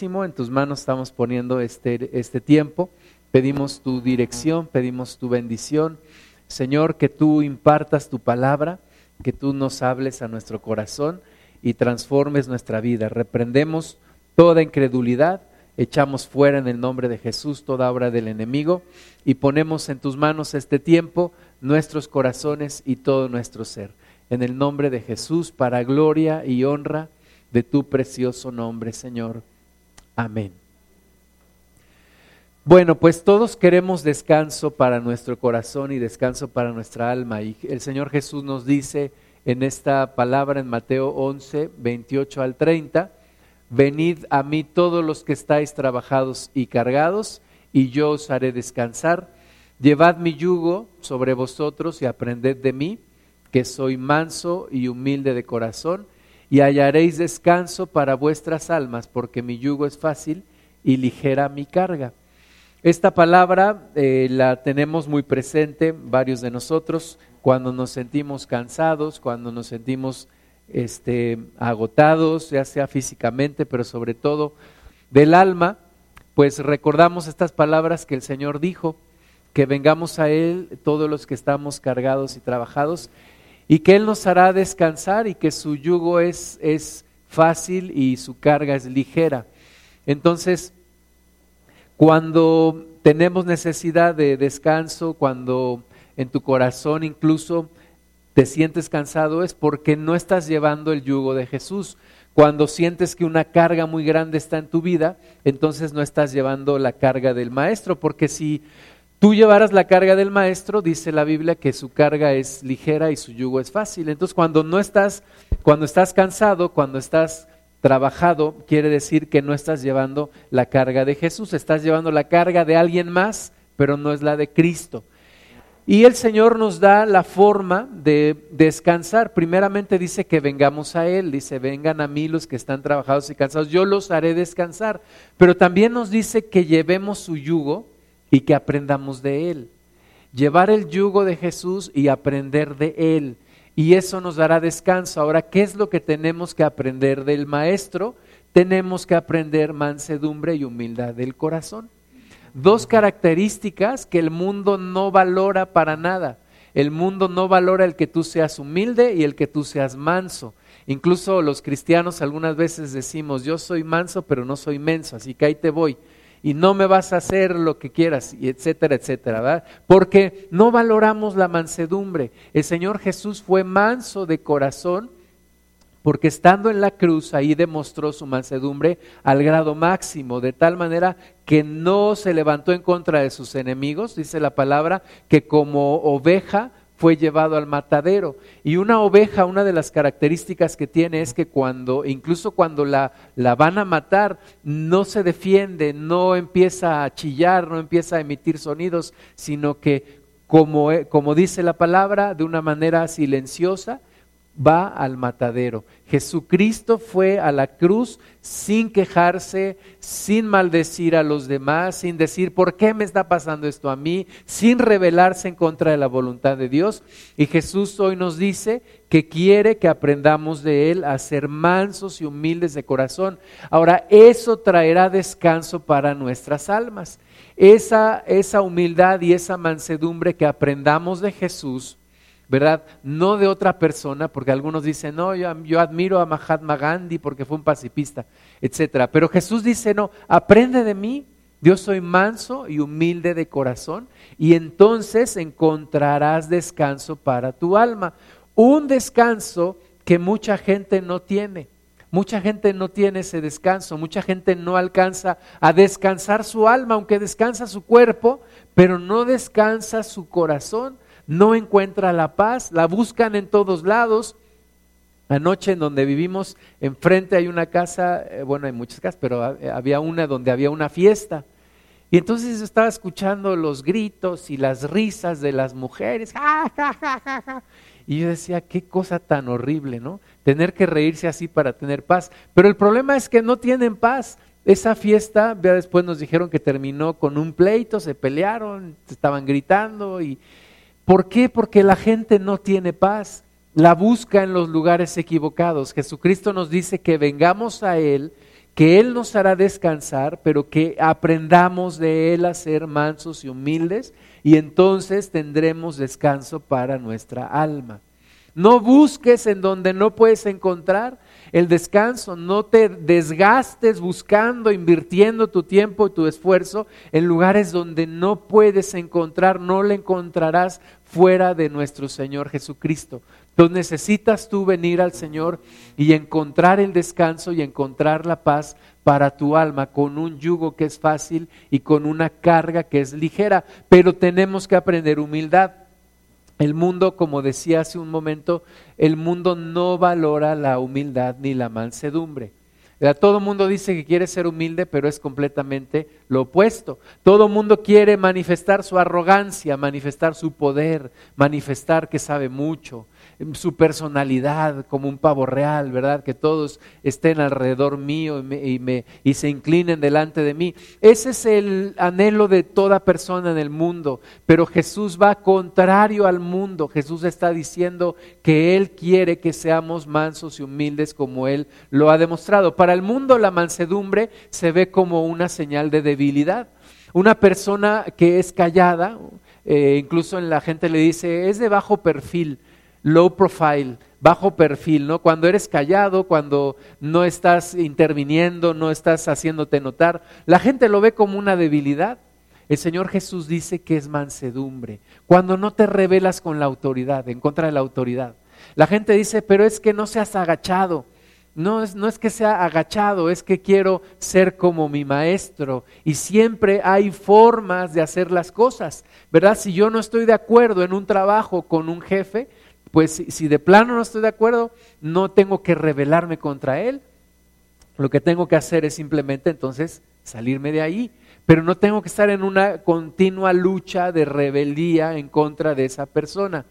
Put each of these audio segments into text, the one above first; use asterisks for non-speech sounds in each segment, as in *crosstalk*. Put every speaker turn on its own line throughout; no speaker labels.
En tus manos estamos poniendo este, este tiempo. Pedimos tu dirección, pedimos tu bendición. Señor, que tú impartas tu palabra, que tú nos hables a nuestro corazón y transformes nuestra vida. Reprendemos toda incredulidad, echamos fuera en el nombre de Jesús toda obra del enemigo y ponemos en tus manos este tiempo, nuestros corazones y todo nuestro ser. En el nombre de Jesús, para gloria y honra de tu precioso nombre, Señor. Amén. Bueno, pues todos queremos descanso para nuestro corazón y descanso para nuestra alma. Y el Señor Jesús nos dice en esta palabra en Mateo 11, 28 al 30, venid a mí todos los que estáis trabajados y cargados, y yo os haré descansar. Llevad mi yugo sobre vosotros y aprended de mí, que soy manso y humilde de corazón y hallaréis descanso para vuestras almas, porque mi yugo es fácil y ligera mi carga. Esta palabra eh, la tenemos muy presente varios de nosotros cuando nos sentimos cansados, cuando nos sentimos este, agotados, ya sea físicamente, pero sobre todo del alma, pues recordamos estas palabras que el Señor dijo, que vengamos a Él todos los que estamos cargados y trabajados y que Él nos hará descansar y que su yugo es, es fácil y su carga es ligera. Entonces, cuando tenemos necesidad de descanso, cuando en tu corazón incluso te sientes cansado, es porque no estás llevando el yugo de Jesús. Cuando sientes que una carga muy grande está en tu vida, entonces no estás llevando la carga del Maestro, porque si tú llevaras la carga del maestro, dice la Biblia que su carga es ligera y su yugo es fácil. Entonces, cuando no estás, cuando estás cansado, cuando estás trabajado, quiere decir que no estás llevando la carga de Jesús, estás llevando la carga de alguien más, pero no es la de Cristo. Y el Señor nos da la forma de descansar. Primeramente dice que vengamos a Él, dice, vengan a mí los que están trabajados y cansados, yo los haré descansar. Pero también nos dice que llevemos su yugo y que aprendamos de Él. Llevar el yugo de Jesús y aprender de Él. Y eso nos dará descanso. Ahora, ¿qué es lo que tenemos que aprender del Maestro? Tenemos que aprender mansedumbre y humildad del corazón. Dos características que el mundo no valora para nada. El mundo no valora el que tú seas humilde y el que tú seas manso. Incluso los cristianos algunas veces decimos, yo soy manso, pero no soy menso, así que ahí te voy y no me vas a hacer lo que quieras, y etcétera, etcétera, ¿verdad? Porque no valoramos la mansedumbre. El Señor Jesús fue manso de corazón porque estando en la cruz ahí demostró su mansedumbre al grado máximo, de tal manera que no se levantó en contra de sus enemigos, dice la palabra, que como oveja fue llevado al matadero. Y una oveja, una de las características que tiene es que cuando, incluso cuando la, la, van a matar, no se defiende, no empieza a chillar, no empieza a emitir sonidos, sino que, como, como dice la palabra, de una manera silenciosa, va al matadero. Jesucristo fue a la cruz sin quejarse, sin maldecir a los demás, sin decir, ¿por qué me está pasando esto a mí? Sin rebelarse en contra de la voluntad de Dios. Y Jesús hoy nos dice que quiere que aprendamos de Él a ser mansos y humildes de corazón. Ahora, eso traerá descanso para nuestras almas. Esa, esa humildad y esa mansedumbre que aprendamos de Jesús ¿verdad? No de otra persona, porque algunos dicen, no, yo, admiro a Mahatma Gandhi porque fue un pacifista, etcétera. Pero Jesús dice, no, aprende de mí, yo soy manso y humilde de corazón, y entonces encontrarás descanso para tu alma. Un descanso que mucha gente no tiene. Mucha gente no tiene ese descanso, mucha gente no alcanza a descansar su alma, aunque descansa su cuerpo, pero no descansa su corazón no encuentra la paz, la buscan en todos lados. Anoche en donde vivimos, enfrente hay una casa, eh, bueno, hay muchas casas, pero eh, había una donde había una fiesta. Y entonces estaba escuchando los gritos y las risas de las mujeres. y yo decía, qué cosa tan horrible, ¿no? Tener que reírse así para tener paz. Pero el problema es que no tienen paz. Esa fiesta, ya después nos dijeron que terminó con un pleito, se pelearon, estaban gritando y, ¿Por qué? Porque la gente no tiene paz, la busca en los lugares equivocados. Jesucristo nos dice que vengamos a Él, que Él nos hará descansar, pero que aprendamos de Él a ser mansos y humildes y entonces tendremos descanso para nuestra alma. No busques en donde no puedes encontrar el descanso, no te desgastes buscando, invirtiendo tu tiempo y tu esfuerzo en lugares donde no puedes encontrar, no le encontrarás fuera de nuestro Señor Jesucristo. Entonces necesitas tú venir al Señor y encontrar el descanso y encontrar la paz para tu alma con un yugo que es fácil y con una carga que es ligera, pero tenemos que aprender humildad. El mundo, como decía hace un momento, el mundo no valora la humildad ni la mansedumbre. Todo mundo dice que quiere ser humilde, pero es completamente lo opuesto. Todo mundo quiere manifestar su arrogancia, manifestar su poder, manifestar que sabe mucho, su personalidad como un pavo real, ¿verdad? Que todos estén alrededor mío y, me, y, se inclinen delante de mí. Ese es el anhelo de toda persona en el mundo, pero Jesús va contrario al mundo. Jesús está diciendo que Él quiere que seamos mansos y humildes como Él lo ha demostrado. Para el mundo la mansedumbre se ve como una señal de debilidad. Una persona que es callada, eh, incluso en la gente le dice, es de bajo perfil low profile, bajo perfil, ¿no? Cuando eres callado, cuando no estás interviniendo, no estás haciéndote notar, la gente lo ve como una debilidad. El Señor Jesús dice que es mansedumbre, cuando no te rebelas con la autoridad, en contra de la autoridad. La gente dice, pero es que no seas agachado. No es, no es que sea agachado, es que quiero ser como mi maestro. Y siempre hay formas de hacer las cosas, ¿verdad? Si yo no estoy de acuerdo en un trabajo con un jefe, pues si, de plano no estoy de acuerdo, no tengo que rebelarme contra él. Lo que tengo que hacer es simplemente entonces salirme de ahí. Pero no tengo que estar en una continua lucha de rebeldía en contra de esa persona.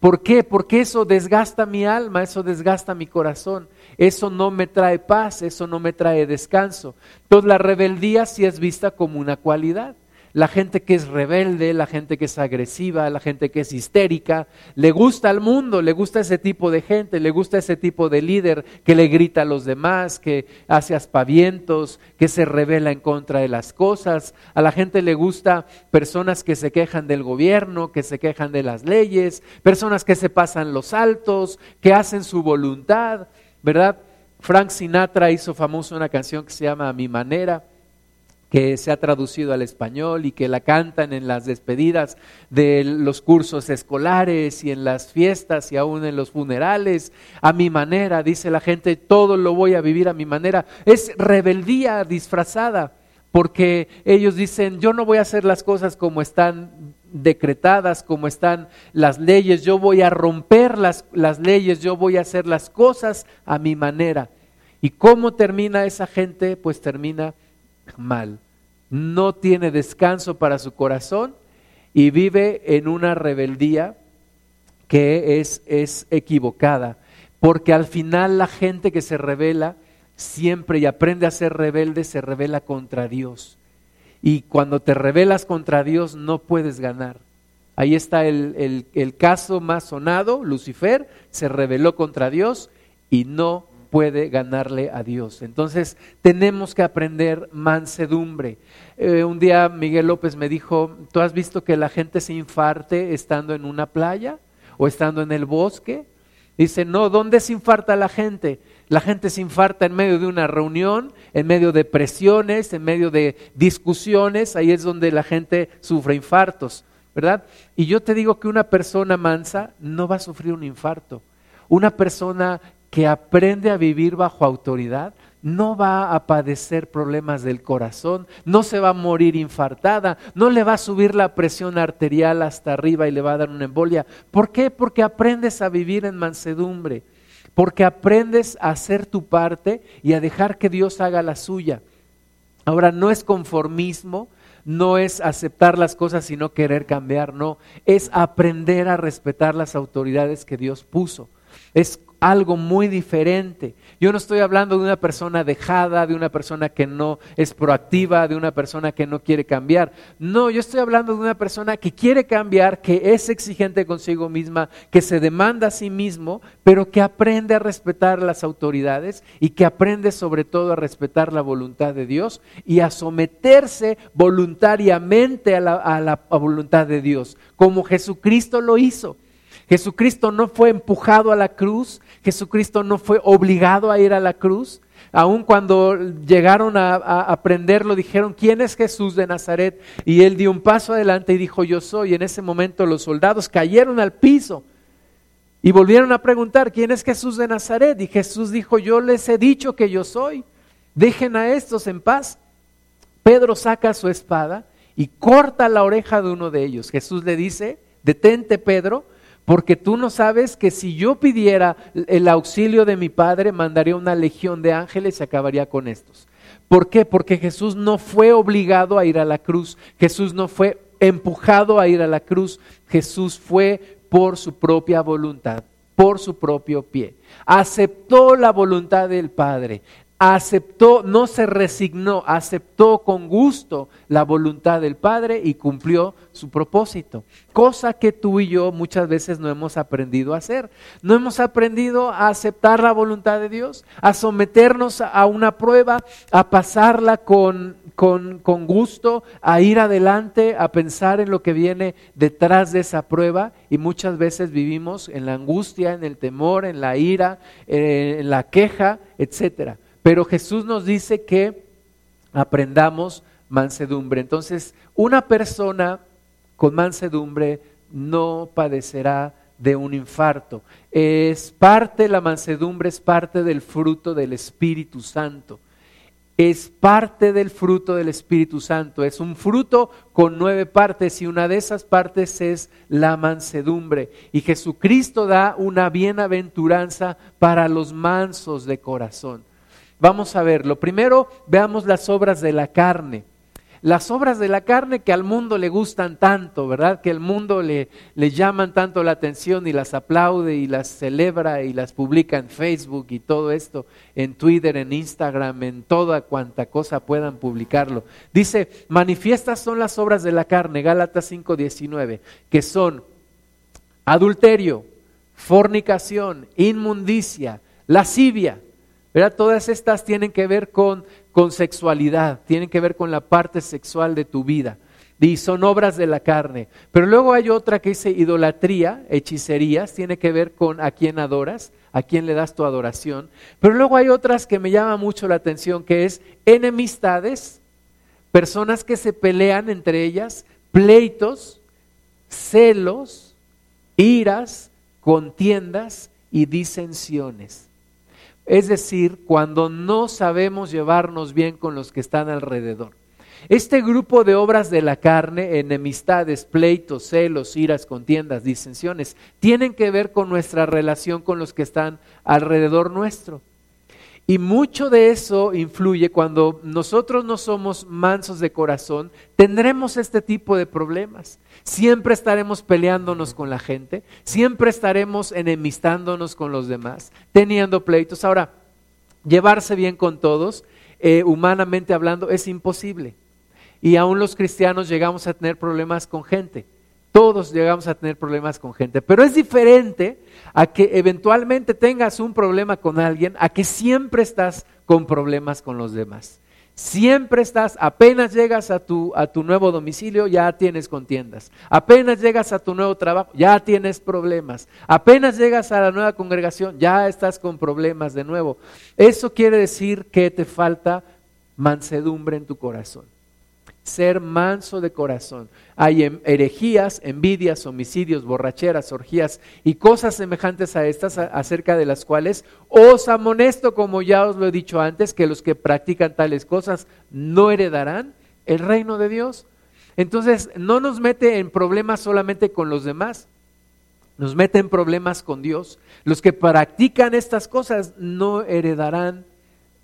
¿Por qué? Porque eso desgasta mi alma, eso desgasta mi corazón, eso no me trae paz, eso no me trae descanso. Entonces la rebeldía sí es vista como una cualidad la gente que es rebelde, la gente que es agresiva, la gente que es histérica, le gusta al mundo, le gusta ese tipo de gente, le gusta ese tipo de líder que le grita a los demás, que hace aspavientos, que se revela en contra de las cosas. A la gente le gusta personas que se quejan del gobierno, que se quejan de las leyes, personas que se pasan los altos, que hacen su voluntad, ¿verdad? Frank Sinatra hizo famosa una canción que se llama A mi manera que se ha traducido al español y que la cantan en las despedidas de los cursos escolares y en las fiestas y aún en los funerales, a mi manera, dice la gente, todo lo voy a vivir a mi manera. Es rebeldía disfrazada, porque ellos dicen, yo no voy a hacer las cosas como están decretadas, como están las leyes, yo voy a romper las, las leyes, yo voy a hacer las cosas a mi manera. ¿Y cómo termina esa gente? Pues termina mal no tiene descanso para su corazón y vive en una rebeldía que es, es equivocada. Porque al final la gente que se revela siempre y aprende a ser rebelde se revela contra Dios. Y cuando te rebelas contra Dios no puedes ganar. Ahí está el, el caso más sonado, Lucifer se rebeló contra Dios y no puede ganarle a Dios. Entonces tenemos que aprender mansedumbre. Eh, un día Miguel López me dijo, ¿tú has visto que la gente se infarte estando en una playa o estando en el bosque? Dice, no, ¿dónde se infarta la gente? La gente se infarta en medio de una reunión, en medio de presiones, en medio de discusiones, ahí es donde la gente sufre infartos, ¿verdad? Y yo te digo que una persona mansa no va a sufrir un infarto. Una persona que aprende a vivir bajo autoridad no va a padecer problemas del corazón, no se va a morir infartada, no le va a subir la presión arterial hasta arriba y le va a dar una embolia. ¿Por qué? Porque aprendes a vivir en mansedumbre, porque aprendes a hacer tu parte y a dejar que Dios haga la suya. Ahora, no es conformismo, no es aceptar las cosas sino querer cambiar, no, es aprender a respetar las autoridades que Dios puso. Es algo muy diferente. Yo no estoy hablando de una persona dejada, de una persona que no es proactiva, de una persona que no quiere cambiar. No, yo estoy hablando de una persona que quiere cambiar, que es exigente consigo misma, que se demanda a sí mismo, pero que aprende a respetar las autoridades y que aprende sobre todo a respetar la voluntad de Dios y a someterse voluntariamente a la, voluntad de Dios, como Jesucristo lo hizo. Jesucristo no fue empujado a la cruz, Jesucristo no fue obligado a ir a la cruz. Aun cuando llegaron a, aprenderlo, dijeron, ¿quién es Jesús de Nazaret? Y él dio un paso adelante y dijo, yo soy. Y en ese momento los soldados cayeron al piso y volvieron a preguntar, ¿quién es Jesús de Nazaret? Y Jesús dijo, yo les he dicho que yo soy. Dejen a estos en paz. Pedro saca su espada y corta la oreja de uno de ellos. Jesús le dice, detente Pedro, porque tú no sabes que si yo pidiera el auxilio de mi Padre, mandaría una legión de ángeles y acabaría con estos. ¿Por qué? Porque Jesús no fue obligado a ir a la cruz. Jesús no fue empujado a ir a la cruz. Jesús fue por su propia voluntad, por su propio pie. Aceptó la voluntad del Padre aceptó, no se resignó, aceptó con gusto la voluntad del Padre y cumplió su propósito. Cosa que tú y yo muchas veces no hemos aprendido a hacer. No hemos aprendido a aceptar la voluntad de Dios, a someternos a una prueba, a pasarla con, con, con gusto, a ir adelante, a pensar en lo que viene detrás de esa prueba y muchas veces vivimos en la angustia, en el temor, en la ira, eh, en la queja, etcétera. Pero Jesús nos dice que aprendamos mansedumbre. Entonces, una persona con mansedumbre no padecerá de un infarto. Es parte, la mansedumbre es parte del fruto del Espíritu Santo. Es parte del fruto del Espíritu Santo. Es un fruto con nueve partes y una de esas partes es la mansedumbre. Y Jesucristo da una bienaventuranza para los mansos de corazón. Vamos a ver, lo primero, veamos las obras de la carne. Las obras de la carne que al mundo le gustan tanto, ¿verdad? Que el mundo le, le llaman tanto la atención y las aplaude y las celebra y las publica en Facebook y todo esto, en Twitter, en Instagram, en toda cuanta cosa puedan publicarlo. Dice, manifiestas son las obras de la carne, Gálatas 5:19, que son adulterio, fornicación, inmundicia, lascivia Todas estas tienen que ver con, con sexualidad, tienen que ver con la parte sexual de tu vida y son obras de la carne. Pero luego hay otra que dice idolatría, hechicerías, tiene que ver con a quién adoras, a quién le das tu adoración. Pero luego hay otras que me llaman mucho la atención, que es enemistades, personas que se pelean entre ellas, pleitos, celos, iras, contiendas y disensiones. Es decir, cuando no sabemos llevarnos bien con los que están alrededor. Este grupo de obras de la carne, enemistades, pleitos, celos, iras, contiendas, disensiones, tienen que ver con nuestra relación con los que están alrededor nuestro. Y mucho de eso influye cuando nosotros no somos mansos de corazón, tendremos este tipo de problemas. Siempre estaremos peleándonos con la gente, siempre estaremos enemistándonos con los demás, teniendo pleitos. Ahora, llevarse bien con todos, eh, humanamente hablando, es imposible. Y aún los cristianos llegamos a tener problemas con gente. Todos llegamos a tener problemas con gente, pero es diferente a que eventualmente tengas un problema con alguien, a que siempre estás con problemas con los demás. Siempre estás, apenas llegas a tu, a tu nuevo domicilio, ya tienes contiendas. Apenas llegas a tu nuevo trabajo, ya tienes problemas. Apenas llegas a la nueva congregación, ya estás con problemas de nuevo. Eso quiere decir que te falta mansedumbre en tu corazón ser manso de corazón. Hay em, herejías, envidias, homicidios, borracheras, orgías y cosas semejantes a estas acerca de las cuales os amonesto, como ya os lo he dicho antes, que los que practican tales cosas no heredarán el reino de Dios. Entonces, no nos mete en problemas solamente con los demás, nos mete en problemas con Dios. Los que practican estas cosas no heredarán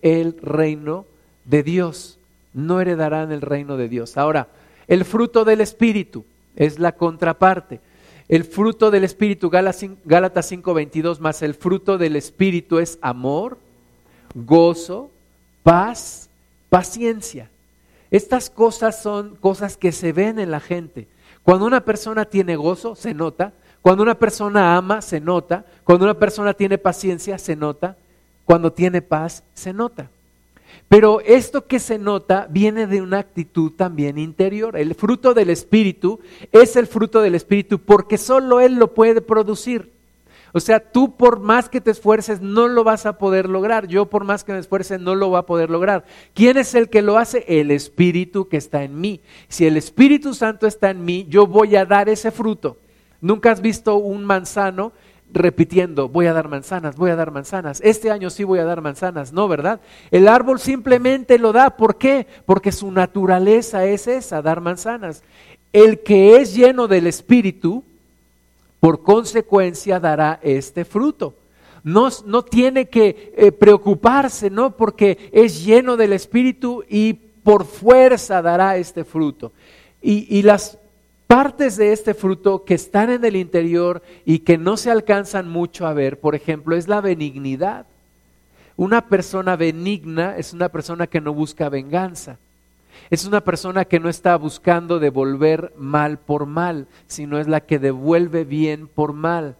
el reino de Dios no heredarán el reino de Dios. Ahora, el fruto del Espíritu es la contraparte. el fruto del Espíritu, Gálatas 5:22, más el fruto del Espíritu es amor, gozo, paz, paciencia. Estas cosas son cosas que se ven en la gente. Cuando una persona tiene gozo, se nota. Cuando una persona ama, se nota. Cuando una persona tiene paciencia, se nota. Cuando tiene paz, se nota. Pero esto que se nota viene de una actitud también interior. El fruto del Espíritu es el fruto del Espíritu porque solo Él lo puede producir. O sea, tú por más que te esfuerces no lo vas a poder lograr. Yo por más que me esfuerce no lo voy a poder lograr. ¿Quién es el que lo hace? El Espíritu que está en mí. Si el Espíritu Santo está en mí, yo voy a dar ese fruto. ¿Nunca has visto un manzano repitiendo, voy a dar manzanas, voy a dar manzanas, este año sí voy a dar manzanas, no, ¿verdad? El árbol simplemente lo da, ¿por qué? Porque su naturaleza es esa, dar manzanas. El que es lleno del Espíritu, por consecuencia dará este fruto. No, no tiene que eh, preocuparse, ¿no? Porque es lleno del Espíritu y por fuerza dará este fruto. Y, y las partes de este fruto que están en el interior y que no se alcanzan mucho a ver, por ejemplo, es la benignidad. Una persona benigna es una persona que no busca venganza. Es una persona que no está buscando devolver mal por mal, sino es la que devuelve bien por mal.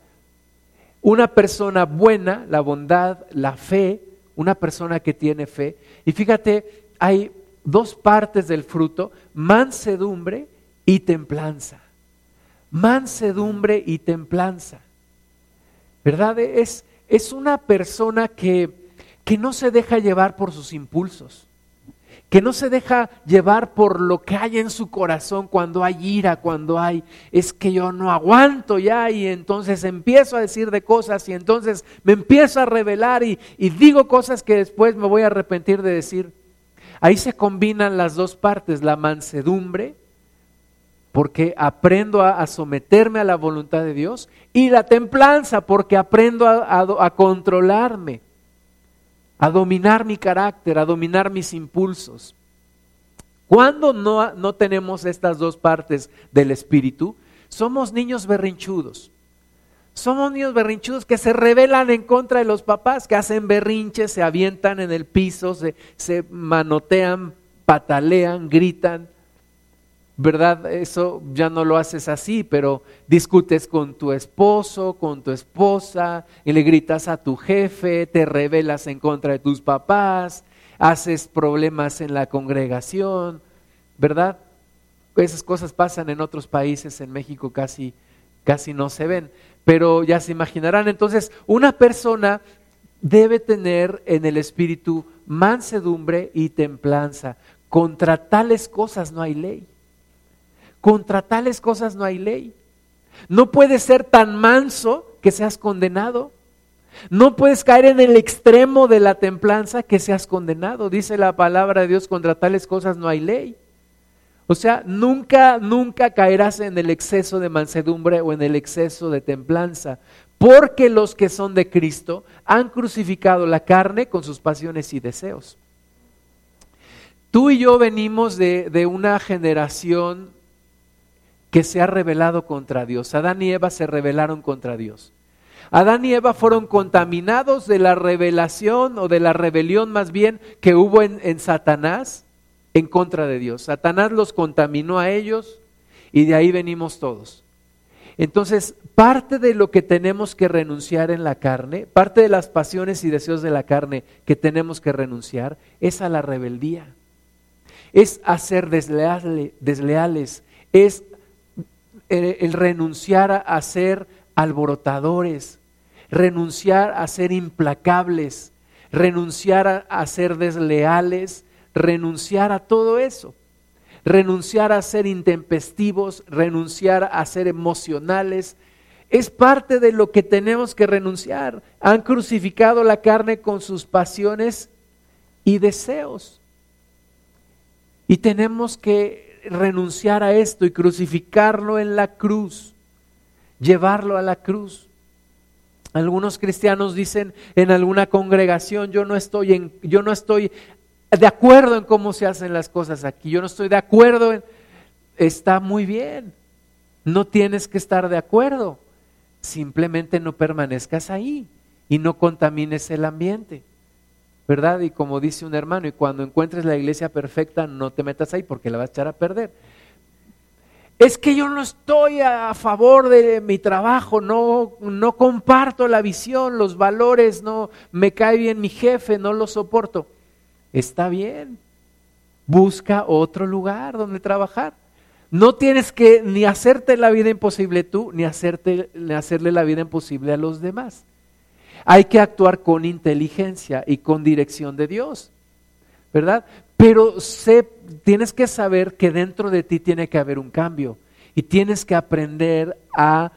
Una persona buena, la bondad, la fe, una persona que tiene fe. Y fíjate, hay dos partes del fruto, mansedumbre y templanza. Mansedumbre y templanza. ¿Verdad? Es, es una persona que, que no se deja llevar por sus impulsos, que no se deja llevar por lo que hay en su corazón cuando hay ira, cuando hay, es que yo no aguanto ya y entonces empiezo a decir de cosas y entonces me empiezo a revelar y, y digo cosas que después me voy a arrepentir de decir. Ahí se combinan las dos partes, la mansedumbre porque aprendo a, someterme a la voluntad de Dios, y la templanza, porque aprendo a, controlarme, a dominar mi carácter, a dominar mis impulsos. Cuando no, no tenemos estas dos partes del espíritu, somos niños berrinchudos. Somos niños berrinchudos que se rebelan en contra de los papás, que hacen berrinches, se avientan en el piso, se, se manotean, patalean, gritan. ¿Verdad? Eso ya no lo haces así, pero discutes con tu esposo, con tu esposa, y le gritas a tu jefe, te rebelas en contra de tus papás, haces problemas en la congregación, ¿verdad? Esas cosas pasan en otros países, en México casi, casi no se ven, pero ya se imaginarán. Entonces, una persona debe tener en el espíritu mansedumbre y templanza. Contra tales cosas no hay ley. Contra tales cosas no hay ley. No puedes ser tan manso que seas condenado. No puedes caer en el extremo de la templanza que seas condenado. Dice la palabra de Dios, contra tales cosas no hay ley. O sea, nunca, nunca caerás en el exceso de mansedumbre o en el exceso de templanza, porque los que son de Cristo han crucificado la carne con sus pasiones y deseos. Tú y yo venimos de, de una generación que se ha rebelado contra Dios. Adán y Eva se rebelaron contra Dios. Adán y Eva fueron contaminados de la revelación o de la rebelión más bien que hubo en, Satanás en contra de Dios. Satanás los contaminó a ellos y de ahí venimos todos. Entonces, parte de lo que tenemos que renunciar en la carne, parte de las pasiones y deseos de la carne que tenemos que renunciar, es a la rebeldía. Es a ser desleales, es el, renunciar a, ser alborotadores, renunciar a ser implacables, renunciar a, ser desleales, renunciar a todo eso, renunciar a ser intempestivos, renunciar a ser emocionales, es parte de lo que tenemos que renunciar. Han crucificado la carne con sus pasiones y deseos. Y tenemos que renunciar a esto y crucificarlo en la cruz, llevarlo a la cruz. Algunos cristianos dicen en alguna congregación, yo no estoy en, yo no estoy de acuerdo en cómo se hacen las cosas aquí, yo no estoy de acuerdo en está muy bien. No tienes que estar de acuerdo. Simplemente no permanezcas ahí y no contamines el ambiente. ¿Verdad? Y como dice un hermano, y cuando encuentres la iglesia perfecta, no te metas ahí porque la vas a echar a perder. Es que yo no estoy a favor de mi trabajo, no, no comparto la visión, los valores, no me cae bien mi jefe, no lo soporto. Está bien, busca otro lugar donde trabajar. No tienes que ni hacerte la vida imposible tú, ni, hacerte, ni hacerle la vida imposible a los demás. Hay que actuar con inteligencia y con dirección de Dios, ¿verdad? Pero sé, tienes que saber que dentro de ti tiene que haber un cambio y tienes que aprender a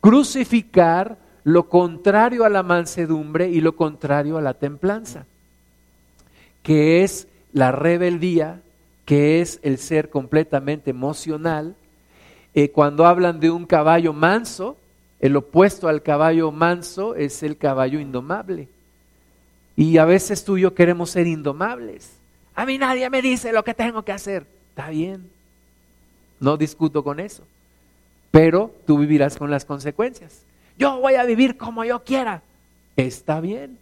crucificar lo contrario a la mansedumbre y lo contrario a la templanza, que es la rebeldía, que es el ser completamente emocional. Eh, cuando hablan de un caballo manso, el opuesto al caballo manso es el caballo indomable. Y a veces tú y yo queremos ser indomables. A mí nadie me dice lo que tengo que hacer. Está bien. No discuto con eso. Pero tú vivirás con las consecuencias. Yo voy a vivir como yo quiera. Está bien.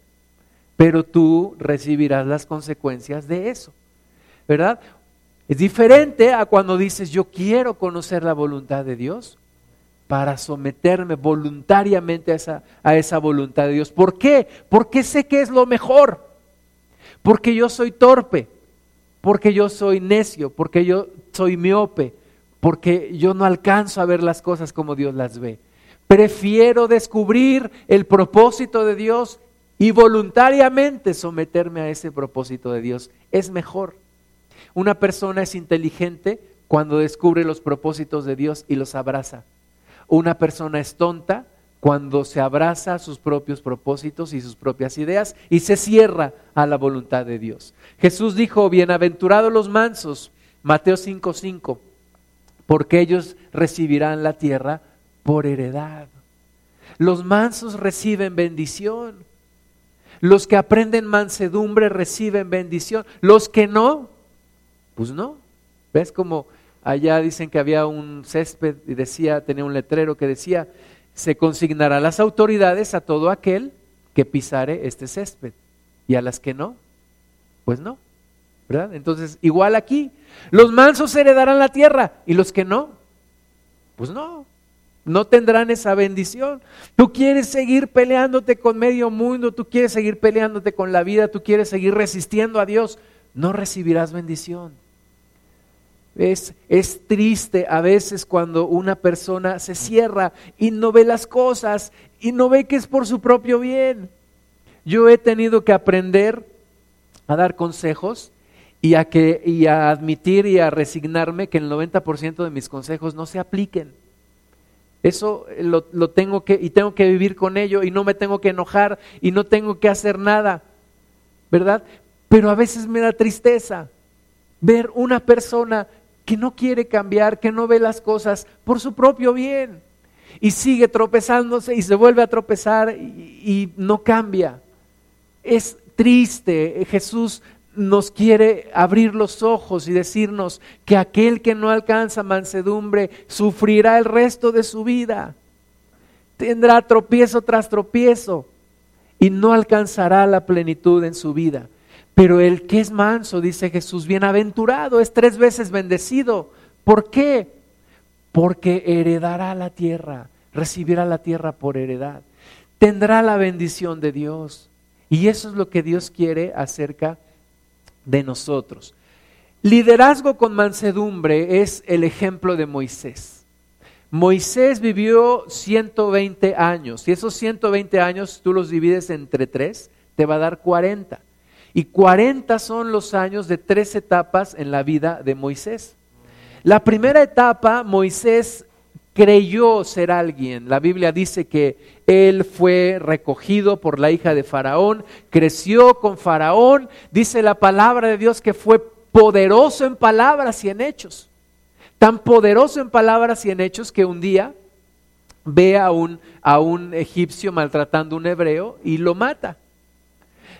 Pero tú recibirás las consecuencias de eso. ¿Verdad? Es diferente a cuando dices yo quiero conocer la voluntad de Dios para someterme voluntariamente a esa, a esa voluntad de Dios. ¿Por qué? Porque sé que es lo mejor. Porque yo soy torpe. Porque yo soy necio. Porque yo soy miope. Porque yo no alcanzo a ver las cosas como Dios las ve. Prefiero descubrir el propósito de Dios y voluntariamente someterme a ese propósito de Dios. Es mejor. Una persona es inteligente cuando descubre los propósitos de Dios y los abraza. Una persona es tonta cuando se abraza a sus propios propósitos y sus propias ideas y se cierra a la voluntad de Dios. Jesús dijo, bienaventurados los mansos, Mateo 5:5, porque ellos recibirán la tierra por heredad. Los mansos reciben bendición. Los que aprenden mansedumbre reciben bendición. Los que no, pues no. ¿Ves cómo Allá dicen que había un césped y decía, tenía un letrero que decía, se consignará a las autoridades a todo aquel que pisare este césped y a las que no, pues no, ¿verdad? Entonces, igual aquí, los mansos heredarán la tierra y los que no, pues no, no tendrán esa bendición. Tú quieres seguir peleándote con medio mundo, tú quieres seguir peleándote con la vida, tú quieres seguir resistiendo a Dios, no recibirás bendición. Es, es, triste a veces cuando una persona se cierra y no ve las cosas y no ve que es por su propio bien. Yo he tenido que aprender a dar consejos y a, que, y a admitir y a resignarme que el 90% de mis consejos no se apliquen. Eso lo, lo tengo que, y tengo que vivir con ello, y no me tengo que enojar, y no tengo que hacer nada, ¿verdad? Pero a veces me da tristeza ver una persona que no quiere cambiar, que no ve las cosas por su propio bien y sigue tropezándose y se vuelve a tropezar y, no cambia. Es triste, Jesús nos quiere abrir los ojos y decirnos que aquel que no alcanza mansedumbre sufrirá el resto de su vida. Tendrá tropiezo tras tropiezo y no alcanzará la plenitud en su vida. Pero el que es manso, dice Jesús, bienaventurado, es tres veces bendecido. ¿Por qué? Porque heredará la tierra, recibirá la tierra por heredad. Tendrá la bendición de Dios. Y eso es lo que Dios quiere acerca de nosotros. Liderazgo con mansedumbre es el ejemplo de Moisés. Moisés vivió 120 años. y esos 120 años tú los divides entre tres, te va a dar 40. Y 40 son los años de tres etapas en la vida de Moisés. La primera etapa, Moisés creyó ser alguien. La Biblia dice que él fue recogido por la hija de Faraón, creció con Faraón. Dice la palabra de Dios que fue poderoso en palabras y en hechos. Tan poderoso en palabras y en hechos que un día ve a un, a un egipcio maltratando a un hebreo y lo mata.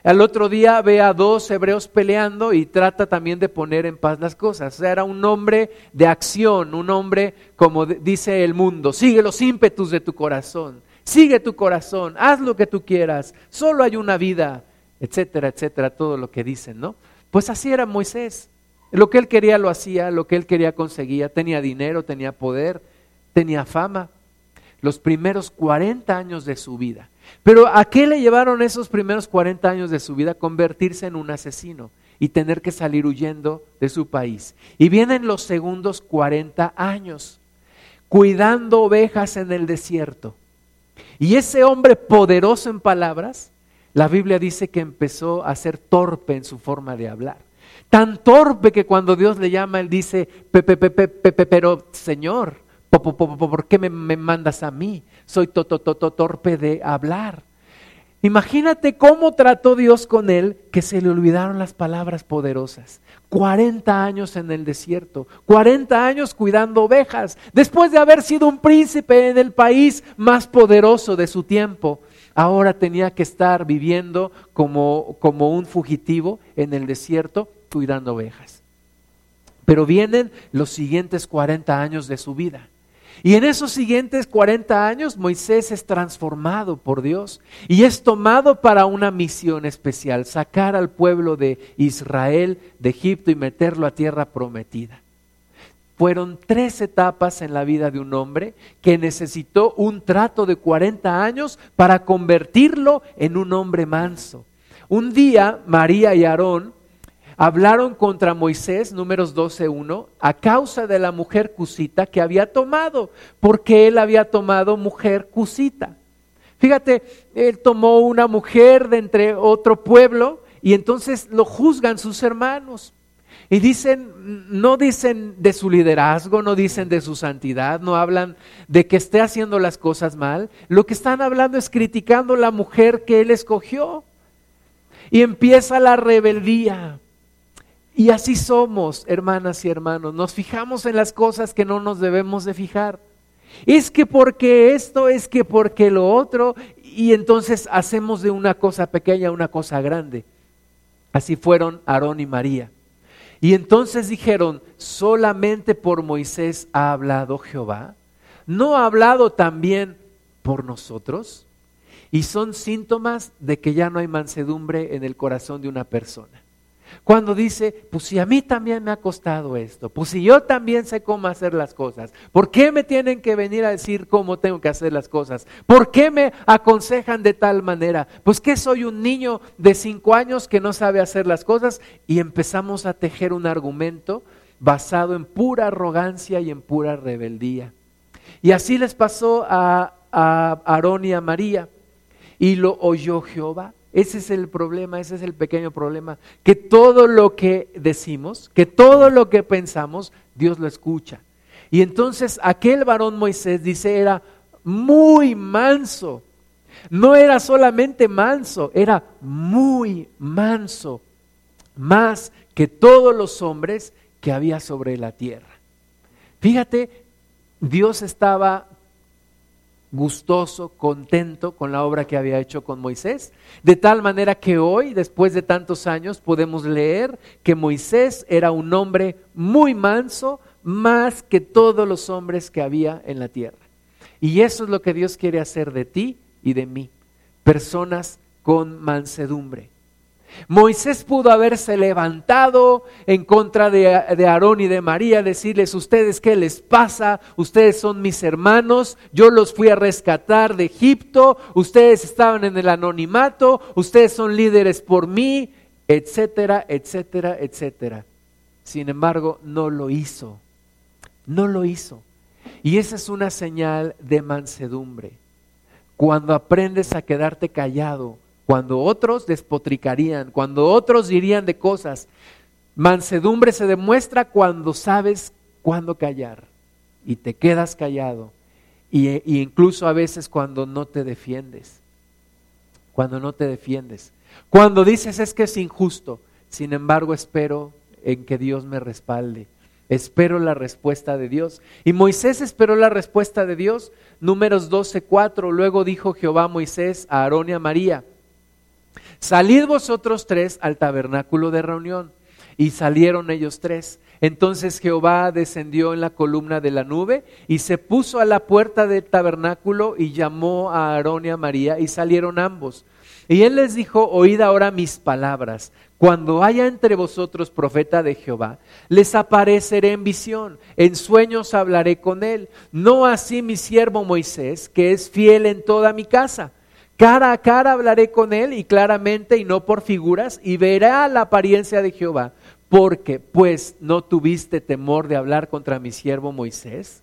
Al otro día ve a dos hebreos peleando y trata también de poner en paz las cosas. Era un hombre de acción, un hombre, como dice el mundo, sigue los ímpetus de tu corazón, sigue tu corazón, haz lo que tú quieras, solo hay una vida, etcétera, etcétera, todo lo que dicen, ¿no? Pues así era Moisés. Lo que él quería lo hacía, lo que él quería conseguía, tenía dinero, tenía poder, tenía fama. Los primeros 40 años de su vida pero ¿a qué le llevaron esos primeros 40 años de su vida? Convertirse en un asesino y tener que salir huyendo de su país. Y vienen los segundos 40 años, cuidando ovejas en el desierto. Y ese hombre poderoso en palabras, la Biblia dice que empezó a ser torpe en su forma de hablar. Tan torpe que cuando Dios le llama, él dice, pepe, pepe, ¿por qué me, mandas a mí? soy torpe de hablar. Imagínate cómo trató Dios con él que se le olvidaron las palabras poderosas. 40 años en el desierto, 40 años cuidando ovejas, después de haber sido un príncipe en el país más poderoso de su tiempo. Ahora tenía que estar viviendo como, como un fugitivo en el desierto cuidando ovejas. Pero vienen los siguientes 40 años de su vida. Y en esos siguientes 40 años Moisés es transformado por Dios y es tomado para una misión especial, sacar al pueblo de Israel de Egipto y meterlo a tierra prometida. Fueron tres etapas en la vida de un hombre que necesitó un trato de 40 años para convertirlo en un hombre manso. Un día María y Aarón hablaron contra Moisés, números 12.1, a causa de la mujer cusita que había tomado, porque él había tomado mujer cusita. Fíjate, él tomó una mujer de entre otro pueblo y entonces lo juzgan sus hermanos. Y dicen, no dicen de su liderazgo, no dicen de su santidad, no hablan de que esté haciendo las cosas mal. Lo que están hablando es criticando la mujer que él escogió. Y empieza la rebeldía. Y así somos, hermanas y hermanos. Nos fijamos en las cosas que no nos debemos de fijar. Es que porque esto, es que porque lo otro, y entonces hacemos de una cosa pequeña una cosa grande. Así fueron Aarón y María. Y entonces dijeron, solamente por Moisés ha hablado Jehová. ¿No ha hablado también por nosotros? Y son síntomas de que ya no hay mansedumbre en el corazón de una persona. Cuando dice, pues si a mí también me ha costado esto, pues si yo también sé cómo hacer las cosas, ¿por qué me tienen que venir a decir cómo tengo que hacer las cosas? ¿Por qué me aconsejan de tal manera? Pues que soy un niño de cinco años que no sabe hacer las cosas y empezamos a tejer un argumento basado en pura arrogancia y en pura rebeldía. Y así les pasó a, a Aarón y a María. Y lo oyó Jehová. Ese es el problema, ese es el pequeño problema, que todo lo que decimos, que todo lo que pensamos, Dios lo escucha. Y entonces aquel varón Moisés dice era muy manso. No era solamente manso, era muy manso, más que todos los hombres que había sobre la tierra. Fíjate, Dios estaba gustoso, contento con la obra que había hecho con Moisés, de tal manera que hoy, después de tantos años, podemos leer que Moisés era un hombre muy manso, más que todos los hombres que había en la tierra. Y eso es lo que Dios quiere hacer de ti y de mí, personas con mansedumbre. Moisés pudo haberse levantado en contra de, Aarón y de María, decirles, ustedes qué les pasa, ustedes son mis hermanos, yo los fui a rescatar de Egipto, ustedes estaban en el anonimato, ustedes son líderes por mí, etcétera, etcétera, etcétera. Sin embargo, no lo hizo, no lo hizo. Y esa es una señal de mansedumbre. Cuando aprendes a quedarte callado, cuando otros despotricarían, cuando otros dirían de cosas. Mansedumbre se demuestra cuando sabes cuándo callar y te quedas callado. Y, incluso a veces cuando no te defiendes. Cuando no te defiendes. Cuando dices es que es injusto. Sin embargo, espero en que Dios me respalde. Espero la respuesta de Dios. Y Moisés esperó la respuesta de Dios. Números 12, 4. Luego dijo Jehová a Moisés, a Aarón y a María salid vosotros tres al tabernáculo de reunión. Y salieron ellos tres. Entonces Jehová descendió en la columna de la nube y se puso a la puerta del tabernáculo y llamó a Aarón y a María y salieron ambos. Y él les dijo, oíd ahora mis palabras. Cuando haya entre vosotros profeta de Jehová, les apareceré en visión, en sueños hablaré con él. No así mi siervo Moisés, que es fiel en toda mi casa. Cara a cara hablaré con él y claramente y no por figuras, y verá la apariencia de Jehová porque pues no tuviste temor de hablar contra mi siervo Moisés.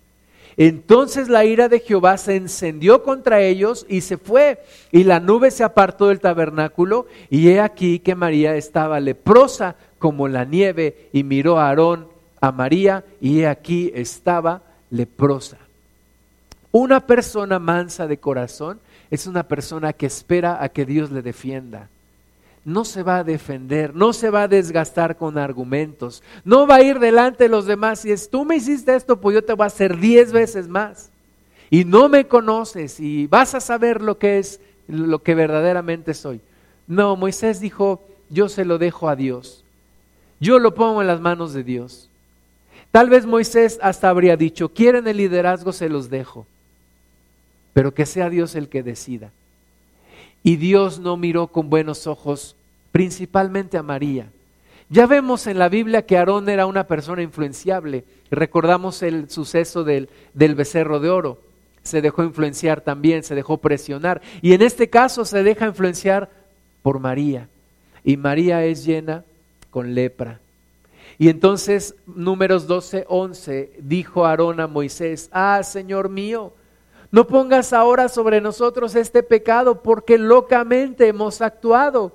Entonces la ira de Jehová se encendió contra ellos y se fue, y la nube se apartó del tabernáculo, y he aquí que María estaba leprosa como la nieve, y miró a Aarón, a María, y he aquí estaba leprosa. Una persona mansa de corazón es una persona que espera a que Dios le defienda no se va a defender, no se va a desgastar con argumentos, no va a ir delante de los demás y es, tú me hiciste esto, pues yo te voy a hacer diez veces más. Y no me conoces y vas a saber lo que es, lo que verdaderamente soy. No, Moisés dijo, yo se lo dejo a Dios. Yo lo pongo en las manos de Dios. Tal vez Moisés hasta habría dicho, quieren el liderazgo, se los dejo. Pero que sea Dios el que decida. Y Dios no miró con buenos ojos principalmente a María. Ya vemos en la Biblia que Aarón era una persona influenciable. Recordamos el suceso del, del becerro de oro. Se dejó influenciar también, se dejó presionar. Y en este caso se deja influenciar por María. Y María es llena con lepra. Y entonces, números 12, 11, dijo Aarón a Moisés, ah, Señor mío, no pongas ahora sobre nosotros este pecado porque locamente hemos actuado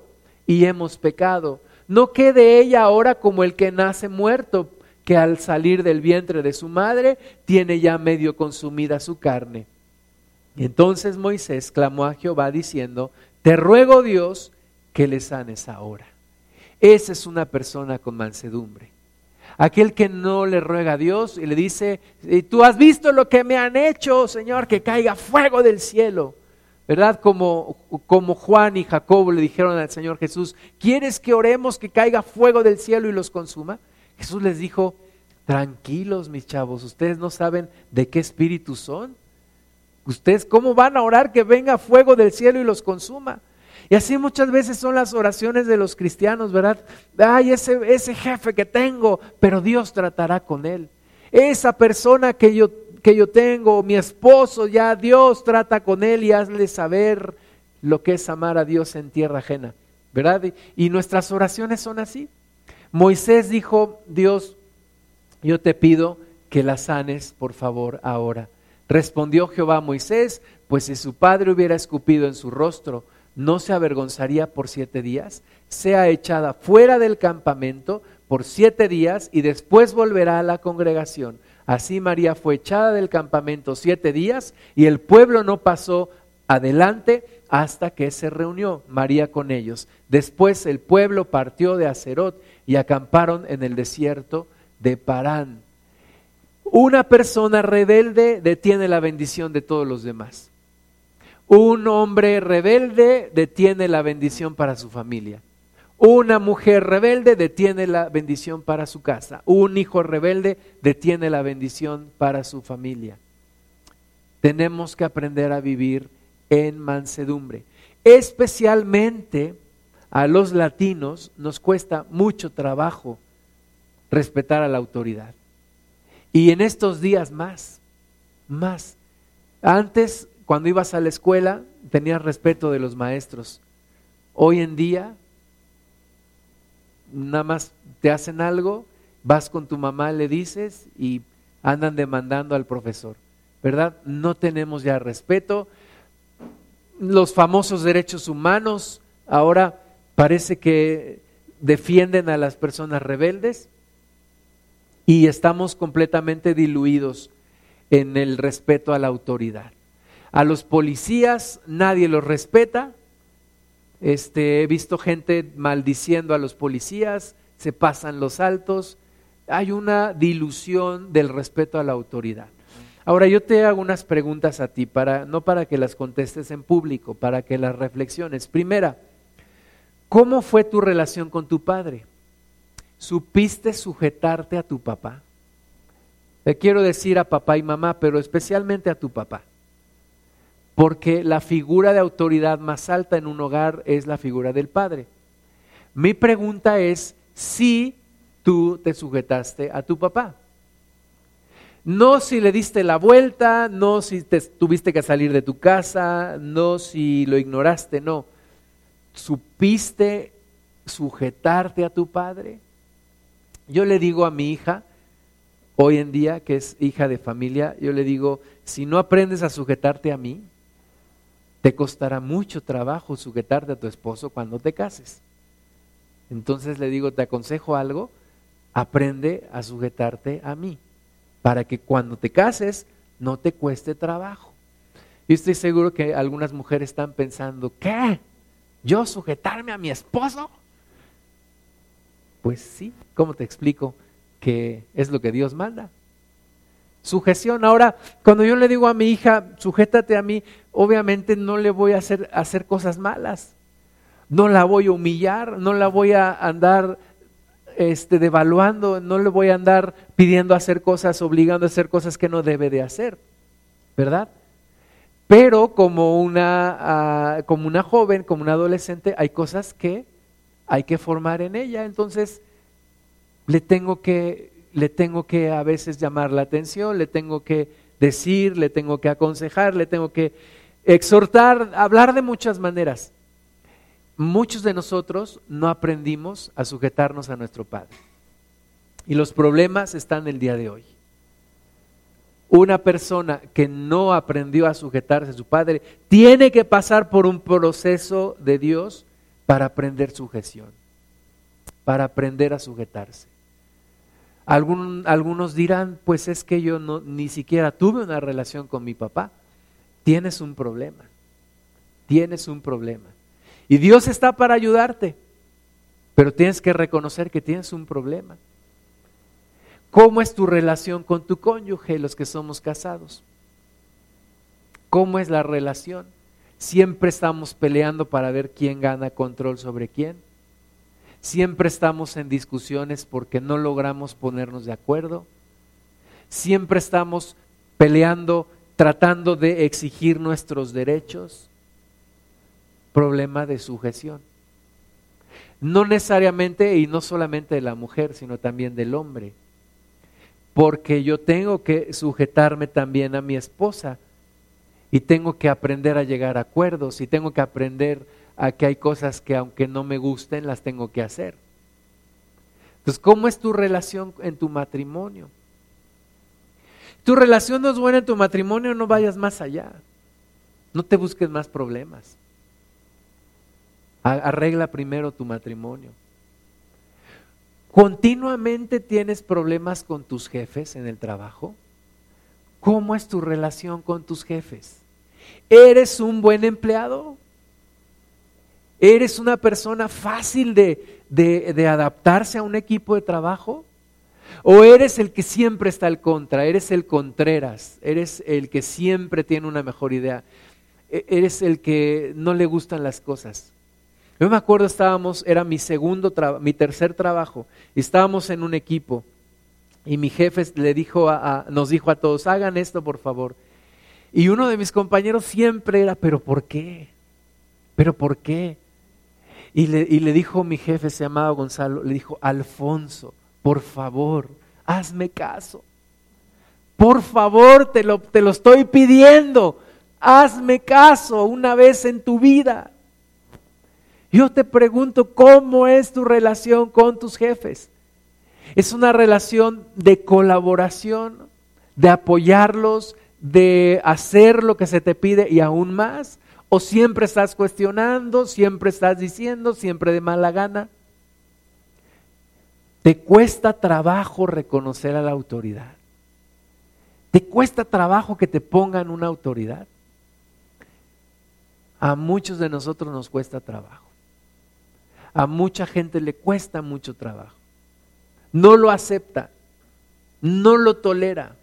y hemos pecado. No quede ella ahora como el que nace muerto, que al salir del vientre de su madre tiene ya medio consumida su carne. Y entonces Moisés clamó a Jehová diciendo, te ruego Dios que le sanes ahora. Esa es una persona con mansedumbre. Aquel que no le ruega a Dios y le dice, tú has visto lo que me han hecho, Señor, que caiga fuego del cielo. ¿Verdad? Como, como Juan y Jacobo le dijeron al Señor Jesús, ¿quieres que oremos que caiga fuego del cielo y los consuma? Jesús les dijo, tranquilos mis chavos, ustedes no saben de qué espíritu son. Ustedes, ¿cómo van a orar que venga fuego del cielo y los consuma? Y así muchas veces son las oraciones de los cristianos, ¿verdad? Ay, ese, ese jefe que tengo, pero Dios tratará con él. Esa persona que yo, que yo tengo, mi esposo, ya Dios trata con él y hazle saber lo que es amar a Dios en tierra ajena, ¿verdad? Y, y nuestras oraciones son así. Moisés dijo, Dios, yo te pido que la sanes, por favor, ahora. Respondió Jehová a Moisés, pues si su padre hubiera escupido en su rostro, no se avergonzaría por siete días, sea echada fuera del campamento por siete días y después volverá a la congregación. Así María fue echada del campamento siete días y el pueblo no pasó adelante hasta que se reunió María con ellos. Después el pueblo partió de Acerot y acamparon en el desierto de Parán. Una persona rebelde detiene la bendición de todos los demás. Un hombre rebelde detiene la bendición para su familia. Una mujer rebelde detiene la bendición para su casa. Un hijo rebelde detiene la bendición para su familia. Tenemos que aprender a vivir en mansedumbre. Especialmente a los latinos nos cuesta mucho trabajo respetar a la autoridad. Y en estos días más, más. Antes cuando ibas a la escuela tenías respeto de los maestros. Hoy en día, nada más te hacen algo, vas con tu mamá, le dices y andan demandando al profesor. ¿Verdad? No tenemos ya respeto. Los famosos derechos humanos ahora parece que defienden a las personas rebeldes y estamos completamente diluidos en el respeto a la autoridad. A los policías nadie los respeta. Este, he visto gente maldiciendo a los policías, se pasan los altos. Hay una dilución del respeto a la autoridad. Ahora yo te hago unas preguntas a ti, para, no para que las contestes en público, para que las reflexiones. Primera, ¿Cómo fue tu relación con tu padre? ¿Supiste sujetarte a tu papá? Le quiero decir a papá y mamá, pero especialmente a tu papá. Porque la figura de autoridad más alta en un hogar es la figura del padre. Mi pregunta es si tú te sujetaste a tu papá. No si le diste la vuelta, no si te tuviste que salir de tu casa, no si lo ignoraste, no. ¿Supiste sujetarte a tu padre? Yo le digo a mi hija, hoy en día, que es hija de familia, yo le digo, si no aprendes a sujetarte a mí, te costará mucho trabajo sujetarte a tu esposo cuando te cases. Entonces le digo, te aconsejo algo, aprende a sujetarte a mí, para que cuando te cases no te cueste trabajo. Y estoy seguro que algunas mujeres están pensando, ¿qué? ¿Yo sujetarme a mi esposo? Pues sí, ¿cómo te explico que es lo que Dios manda? Sujeción. Ahora, cuando yo le digo a mi hija, sujétate a mí, obviamente no le voy a hacer, hacer cosas malas no la voy a humillar, no la voy a andar este, devaluando, no le voy a andar pidiendo hacer cosas, obligando a hacer cosas que no debe de hacer, ¿verdad? Pero como una, ah, como una joven, como una adolescente, hay cosas que hay que formar en ella, entonces le tengo que, le tengo que a veces llamar la atención, le tengo que decir, le tengo que aconsejar, le tengo que exhortar, hablar de muchas maneras muchos de nosotros no aprendimos a sujetarnos a nuestro Padre. Y los problemas están el día de hoy. Una persona que no aprendió a sujetarse a su Padre tiene que pasar por un proceso de Dios para aprender sujeción, para aprender a sujetarse. Algunos dirán, pues es que yo no, ni siquiera tuve una relación con mi papá. Tienes un problema, tienes un problema. Y Dios está para ayudarte, pero tienes que reconocer que tienes un problema. ¿Cómo es tu relación con tu cónyuge, los que somos casados? ¿Cómo es la relación? Siempre estamos peleando para ver quién gana control sobre quién. Siempre estamos en discusiones porque no logramos ponernos de acuerdo. Siempre estamos peleando tratando de exigir nuestros derechos problema de sujeción. No necesariamente y no solamente de la mujer, sino también del hombre. Porque yo tengo que sujetarme también a mi esposa y tengo que aprender a llegar a acuerdos y tengo que aprender a que hay cosas que aunque no me gusten, las tengo que hacer. Entonces, ¿cómo es tu relación en tu matrimonio? Tu relación no es buena en tu matrimonio, no vayas más allá. No te busques más problemas. Arregla primero tu matrimonio. ¿Continuamente tienes problemas con tus jefes en el trabajo? ¿Cómo es tu relación con tus jefes? ¿Eres un buen empleado? ¿Eres una persona fácil de, de, adaptarse a un equipo de trabajo? ¿O eres el que siempre está al contra? ¿Eres el contreras? ¿Eres el que siempre tiene una mejor idea? ¿E-, ¿Eres el que no le gustan las cosas? Yo me acuerdo, estábamos, era mi segundo, mi tercer trabajo, y estábamos en un equipo, y mi jefe le dijo a, nos dijo a todos, hagan esto por favor. Y uno de mis compañeros siempre era, pero ¿por qué? ¿Pero por qué? Y le, y le dijo mi jefe, se llamaba Gonzalo, le dijo, Alfonso, por favor, hazme caso. Por favor, te lo, te lo estoy pidiendo. Hazme caso una vez en tu vida. Yo te pregunto, ¿cómo es tu relación con tus jefes? ¿Es una relación de colaboración, de apoyarlos, de hacer lo que se te pide y aún más? ¿O siempre estás cuestionando, siempre estás diciendo, siempre de mala gana? ¿Te cuesta trabajo reconocer a la autoridad? ¿Te cuesta trabajo que te pongan una autoridad? A muchos de nosotros nos cuesta trabajo a mucha gente le cuesta mucho trabajo. No lo acepta, no lo tolera.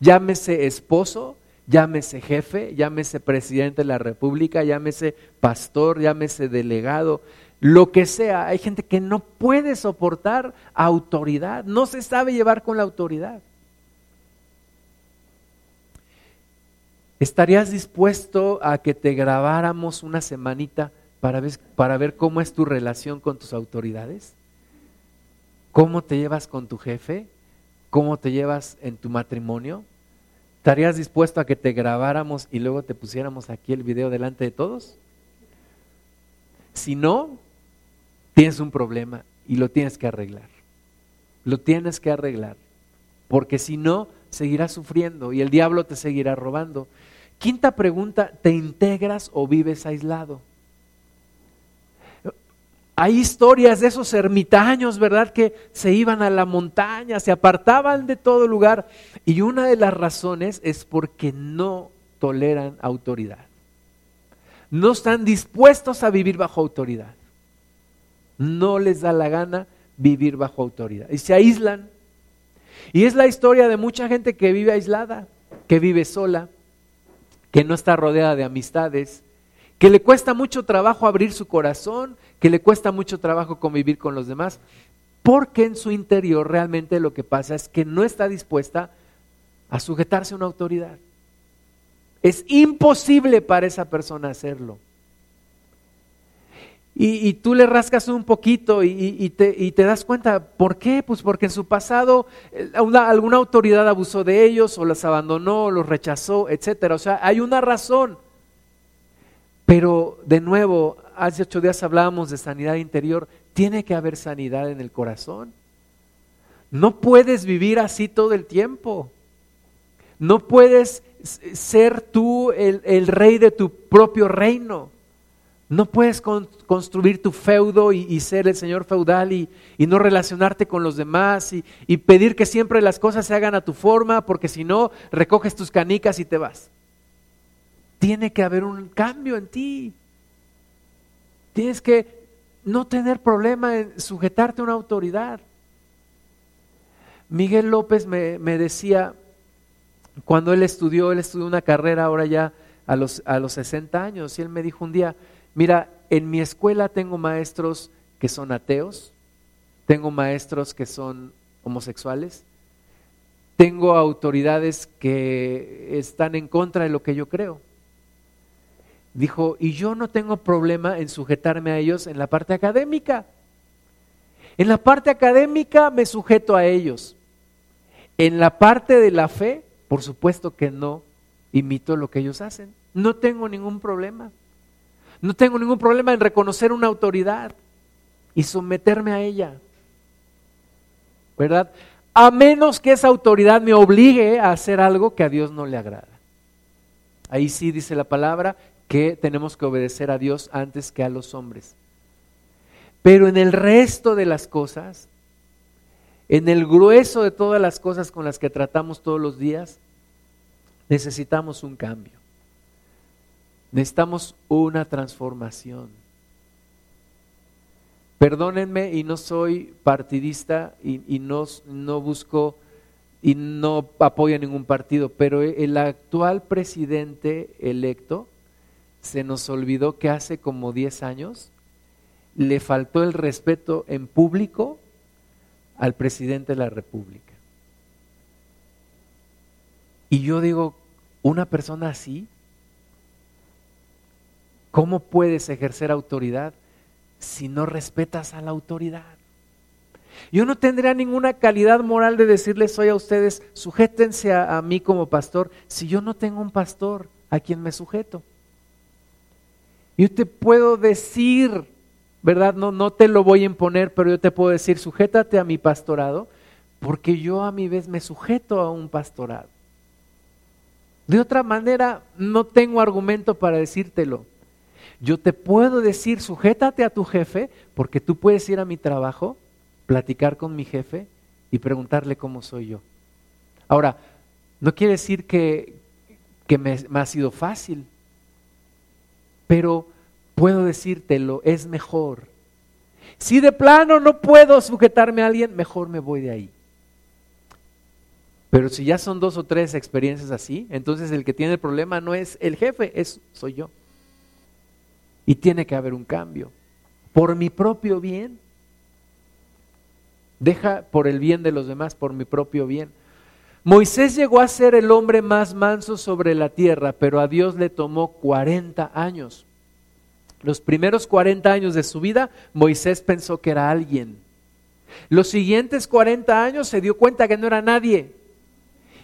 Llámese esposo, llámese jefe, llámese presidente de la República, llámese pastor, llámese delegado, lo que sea. Hay gente que no puede soportar autoridad, no se sabe llevar con la autoridad. ¿Estarías dispuesto a que te grabáramos una semanita para ver, para ver cómo es tu relación con tus autoridades? ¿Cómo te llevas con tu jefe? ¿Cómo te llevas en tu matrimonio? ¿Estarías dispuesto a que te grabáramos y luego te pusiéramos aquí el video delante de todos? Si no, tienes un problema y lo tienes que arreglar. Lo tienes que arreglar. Porque si no, seguirás sufriendo y el diablo te seguirá robando. Quinta pregunta, ¿te integras o vives aislado? Hay historias de esos ermitaños, ¿verdad? Que se iban a la montaña, se apartaban de todo lugar. Y una de las razones es porque no toleran autoridad. No están dispuestos a vivir bajo autoridad. No les da la gana vivir bajo autoridad. Y se aíslan. Y es la historia de mucha gente que vive aislada, que vive sola, que no está rodeada de amistades, que le cuesta mucho trabajo abrir su corazón, que le cuesta mucho trabajo convivir con los demás, porque en su interior realmente lo que pasa es que no está dispuesta a sujetarse a una autoridad. Es imposible para esa persona hacerlo. Y, tú le rascas un poquito y, te, das cuenta, ¿por qué? Pues porque en su pasado eh, alguna autoridad abusó de ellos o los abandonó, o los rechazó, etc. O sea, hay una razón. Pero de nuevo, hace ocho días hablábamos de sanidad interior, tiene que haber sanidad en el corazón. No puedes vivir así todo el tiempo. No puedes ser tú el, rey de tu propio reino. No puedes construir tu feudo y, ser el señor feudal y, no relacionarte con los demás y, pedir que siempre las cosas se hagan a tu forma, porque si no, recoges tus canicas y te vas. Tiene que haber un cambio en ti. Tienes que no tener problema en sujetarte a una autoridad. Miguel López me, decía, cuando él estudió, él estudió una carrera ahora ya a los, a los 60 años, y él me dijo un día, mira, en mi escuela tengo maestros que son ateos, tengo maestros que son homosexuales, tengo autoridades que están en contra de lo que yo creo. Dijo, y yo no tengo problema en sujetarme a ellos en la parte académica. En la parte académica me sujeto a ellos. En la parte de la fe, por supuesto que no imito lo que ellos hacen. No tengo ningún problema. No tengo ningún problema en reconocer una autoridad y someterme a ella. ¿Verdad? A menos que esa autoridad me obligue a hacer algo que a Dios no le agrada. Ahí sí dice la palabra que tenemos que obedecer a Dios antes que a los hombres. Pero en el resto de las cosas, en el grueso de todas las cosas con las que tratamos todos los días, necesitamos un cambio. Necesitamos una transformación. Perdónenme y no soy partidista y, no, no busco y no apoyo a ningún partido, pero el actual presidente electo se nos olvidó que hace como 10 años le faltó el respeto en público al presidente de la República. Y yo digo, una persona así, ¿cómo puedes ejercer autoridad si no respetas a la autoridad? Yo no tendría ninguna calidad moral de decirles hoy a ustedes, sujétense a, a mí como pastor, si yo no tengo un pastor a quien me sujeto. Yo te puedo decir, ¿verdad? No, no te lo voy a imponer, pero yo te puedo decir, sujétate a mi pastorado, porque yo a mi vez me sujeto a un pastorado. De otra manera, no tengo argumento para decírtelo. Yo te puedo decir, sujétate a tu jefe, porque tú puedes ir a mi trabajo, platicar con mi jefe y preguntarle cómo soy yo. Ahora, no quiere decir que, me ha sido fácil pero puedo decírtelo, es mejor. Si de plano no puedo sujetarme a alguien, mejor me voy de ahí. Pero si ya son dos o tres experiencias así, entonces el que tiene el problema no es el jefe, es soy yo. Y tiene que haber un cambio. Por mi propio bien. Deja por el bien de los demás, por mi propio bien. Moisés llegó a ser el hombre más manso sobre la tierra, pero a Dios le tomó 40 años. Los primeros 40 años de su vida, Moisés pensó que era alguien. Los siguientes 40 años se dio cuenta que no era nadie.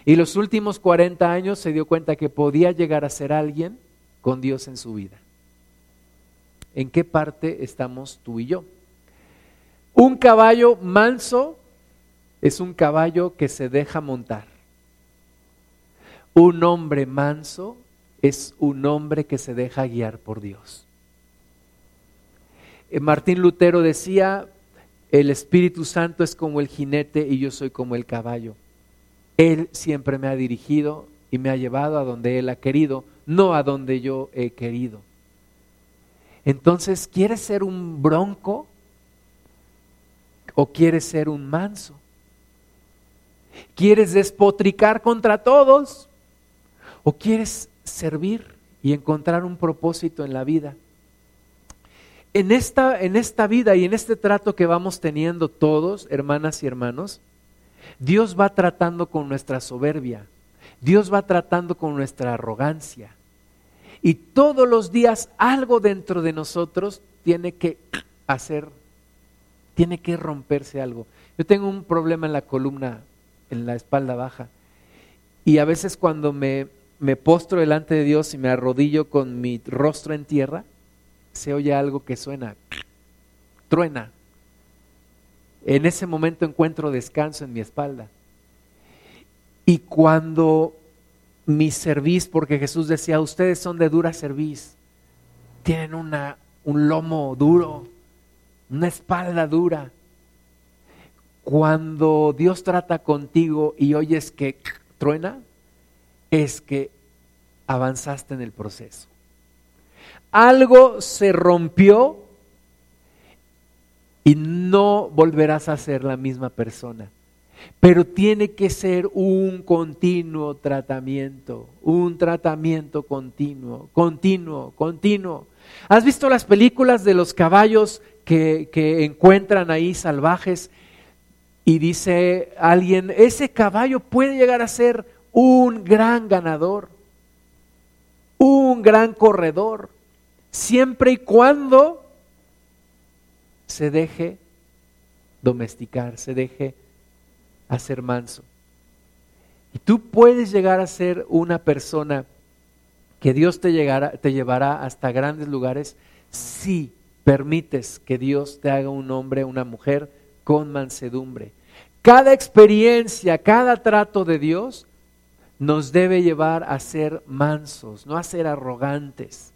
Y los últimos 40 años se dio cuenta que podía llegar a ser alguien con Dios en su vida. ¿En qué parte estamos tú y yo? Un caballo manso es un caballo que se deja montar. Un hombre manso es un hombre que se deja guiar por Dios. Eh, Martín Lutero decía, el Espíritu Santo es como el jinete y yo soy como el caballo. Él siempre me ha dirigido y me ha llevado a donde Él ha querido, no a donde yo he querido. Entonces, ¿quieres ser un bronco o quieres ser un manso? ¿Quieres despotricar contra todos o quieres servir y encontrar un propósito en la vida? En esta, en esta vida y en este trato que vamos teniendo todos, hermanas y hermanos, Dios va tratando con nuestra soberbia, Dios va tratando con nuestra arrogancia. Y todos los días algo dentro de nosotros tiene que hacer, tiene que romperse algo. Yo tengo un problema en la columna, en la espalda baja. Y a veces cuando me, me postro delante de Dios y me arrodillo con mi rostro en tierra, se oye algo que suena, truena. En ese momento encuentro descanso en mi espalda. Y cuando mi cerviz, porque Jesús decía, ustedes son de dura cerviz, tienen una, un lomo duro, una espalda dura. Cuando Dios trata contigo y oyes que truena, es que avanzaste en el proceso algo se rompió y no volverás a ser la misma persona. Pero tiene que ser un continuo tratamiento, un tratamiento continuo, continuo, continuo. ¿Has visto las películas de los caballos que, encuentran ahí salvajes? Y dice alguien, ese caballo puede llegar a ser un gran ganador, un gran corredor siempre y cuando se deje domesticar, se deje hacer manso. Y tú puedes llegar a ser una persona que Dios te, llegará, te llevará hasta grandes lugares si permites que Dios te haga un hombre, una mujer con mansedumbre. Cada experiencia, cada trato de Dios nos debe llevar a ser mansos, no a ser arrogantes.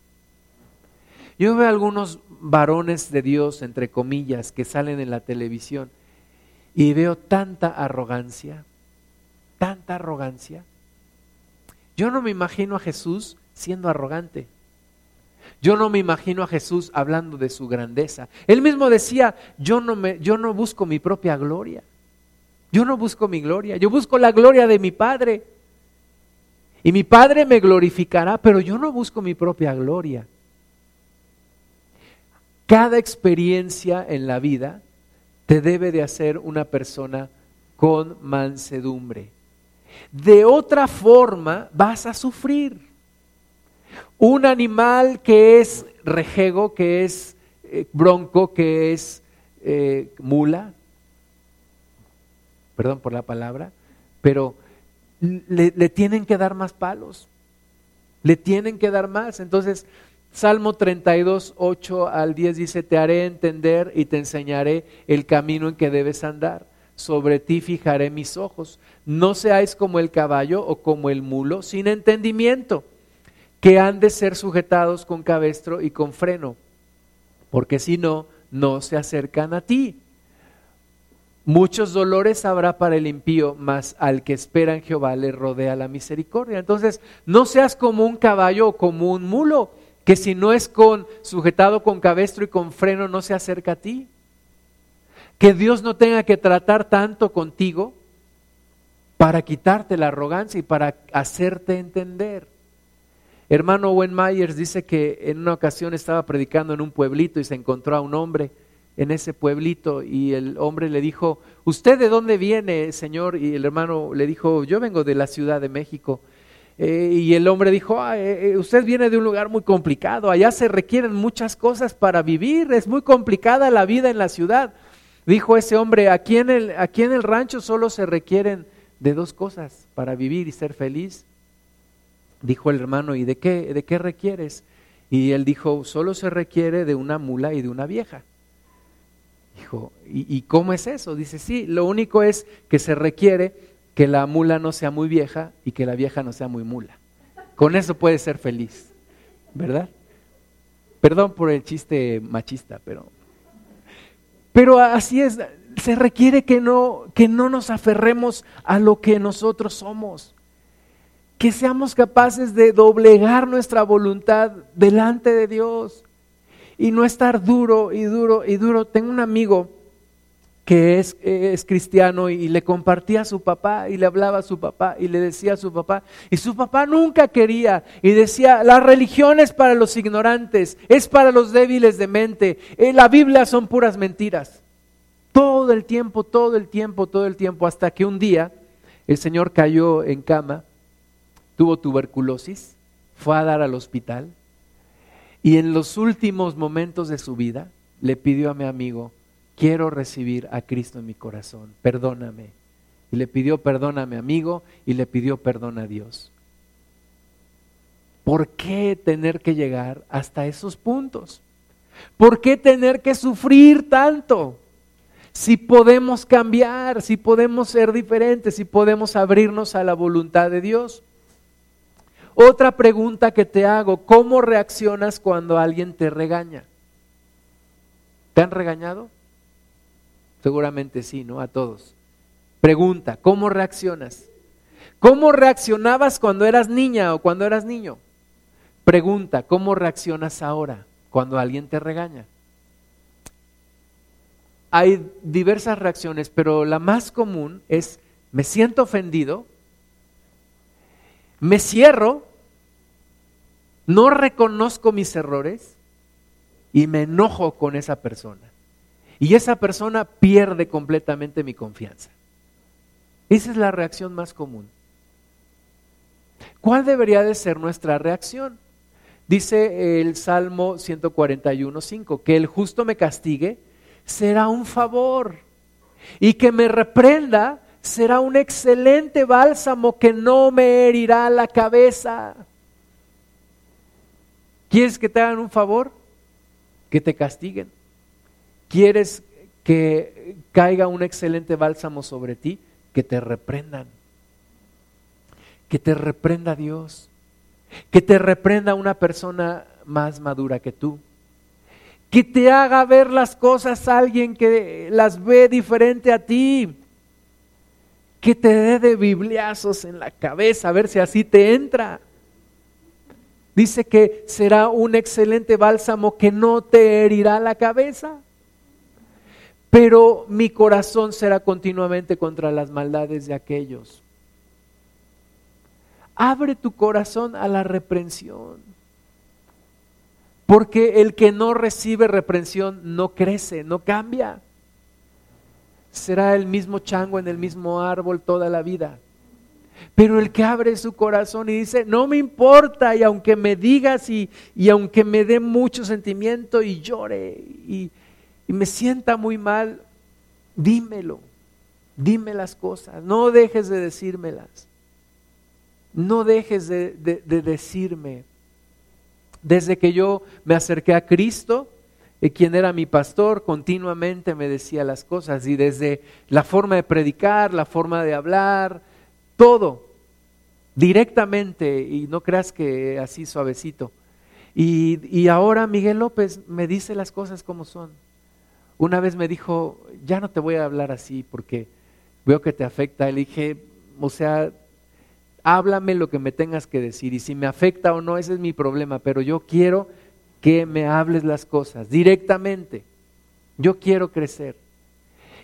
Yo veo algunos varones de Dios, entre comillas, que salen en la televisión y veo tanta arrogancia, tanta arrogancia. Yo no me imagino a Jesús siendo arrogante. Yo no me imagino a Jesús hablando de su grandeza. Él mismo decía, yo no, me, yo no busco mi propia gloria. Yo no busco mi gloria, yo busco la gloria de mi Padre. Y mi Padre me glorificará, pero yo no busco mi propia gloria. Cada experiencia en la vida te debe de hacer una persona con mansedumbre. De otra forma vas a sufrir. Un animal que es rejego, que es eh, bronco, que es eh, mula, perdón por la palabra, pero le, tienen que dar más palos, le tienen que dar más. Entonces, Salmo 32, 8 al 10 dice, te haré entender y te enseñaré el camino en que debes andar. Sobre ti fijaré mis ojos. No seáis como el caballo o como el mulo, sin entendimiento, que han de ser sujetados con cabestro y con freno, porque si no, no se acercan a ti. Muchos dolores habrá para el impío, mas al que espera en Jehová le rodea la misericordia. Entonces, no seas como un caballo o como un mulo que si no es con sujetado con cabestro y con freno no se acerca a ti. Que Dios no tenga que tratar tanto contigo para quitarte la arrogancia y para hacerte entender. Hermano Owen Myers dice que en una ocasión estaba predicando en un pueblito y se encontró a un hombre en ese pueblito y el hombre le dijo, ¿usted de dónde viene, señor? Y el hermano le dijo, yo vengo de la Ciudad de México. Eh, y el hombre dijo, ah, eh, eh, usted viene de un lugar muy complicado, allá se requieren muchas cosas para vivir, es muy complicada la vida en la ciudad. Dijo ese hombre, aquí en el, aquí en el rancho solo se requieren de dos cosas para vivir y ser feliz. Dijo el hermano, ¿y de qué, de qué requieres? Y él dijo, solo se requiere de una mula y de una vieja. Dijo, ¿y, cómo es eso? Dice, sí, lo único es que se requiere que la mula no sea muy vieja y que la vieja no sea muy mula. Con eso puede ser feliz, ¿verdad? Perdón por el chiste machista, pero pero así es, se requiere que no que no nos aferremos a lo que nosotros somos. Que seamos capaces de doblegar nuestra voluntad delante de Dios y no estar duro y duro y duro. Tengo un amigo que es, es, cristiano y le compartía a su papá y le hablaba a su papá y le decía a su papá y su papá nunca quería y decía la religión es para los ignorantes, es para los débiles de mente, eh, la Biblia son puras mentiras. Todo el tiempo, todo el tiempo, todo el tiempo, hasta que un día el Señor cayó en cama, tuvo tuberculosis, fue a dar al hospital y en los últimos momentos de su vida le pidió a mi amigo, quiero recibir a Cristo en mi corazón, perdóname. Y le pidió perdón a mi amigo y le pidió perdón a Dios. ¿Por qué tener que llegar hasta esos puntos? ¿Por qué tener que sufrir tanto? Si podemos cambiar, si podemos ser diferentes, si podemos abrirnos a la voluntad de Dios. Otra pregunta que te hago, ¿cómo reaccionas cuando alguien te regaña? ¿Te han regañado? Seguramente sí, ¿no? A todos. Pregunta, ¿cómo reaccionas? ¿Cómo reaccionabas cuando eras niña o cuando eras niño? Pregunta, ¿cómo reaccionas ahora cuando alguien te regaña? Hay diversas reacciones, pero la más común es, me siento ofendido, me cierro, no reconozco mis errores y me enojo con esa persona. Y esa persona pierde completamente mi confianza. Esa es la reacción más común. ¿Cuál debería de ser nuestra reacción? Dice el Salmo 141.5, que el justo me castigue será un favor y que me reprenda será un excelente bálsamo que no me herirá la cabeza. ¿Quieres que te hagan un favor? Que te castiguen. ¿Quieres que caiga un excelente bálsamo sobre ti? Que te reprendan. Que te reprenda Dios. Que te reprenda una persona más madura que tú. Que te haga ver las cosas alguien que las ve diferente a ti. Que te dé de bibliazos en la cabeza a ver si así te entra. Dice que será un excelente bálsamo que no te herirá la cabeza pero mi corazón será continuamente contra las maldades de aquellos. Abre tu corazón a la reprensión, porque el que no recibe reprensión no crece, no cambia. Será el mismo chango en el mismo árbol toda la vida. Pero el que abre su corazón y dice, no me importa, y aunque me digas y, y aunque me dé mucho sentimiento y llore y, y me sienta muy mal, dímelo, dime las cosas, no dejes de decírmelas, no dejes de, decirme. Desde que yo me acerqué a Cristo, eh, quien era mi pastor, continuamente me decía las cosas y desde la forma de predicar, la forma de hablar, todo, directamente, y no creas que así suavecito. Y, y ahora Miguel López me dice las cosas como son. Una vez me dijo, ya no te voy a hablar así porque veo que te afecta. Le dije, o sea, háblame lo que me tengas que decir y si me afecta o no, ese es mi problema, pero yo quiero que me hables las cosas directamente. Yo quiero crecer.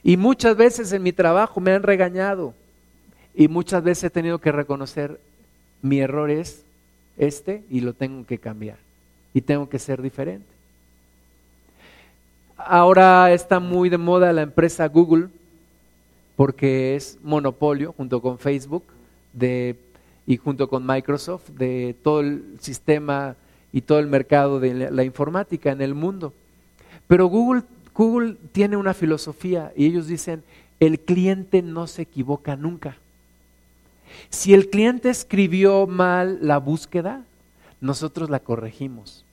Y muchas veces en mi trabajo me han regañado Y muchas veces he tenido que reconocer mi error es este y lo tengo que cambiar. Y tengo que ser diferente. Ahora está muy de moda la empresa Google porque es monopolio junto con Facebook de, y junto con Microsoft de todo el sistema y todo el mercado de la informática en el mundo. Pero Google, Google tiene una filosofía y ellos dicen, el cliente no se equivoca nunca. Si el cliente escribió mal la búsqueda, nosotros la corregimos.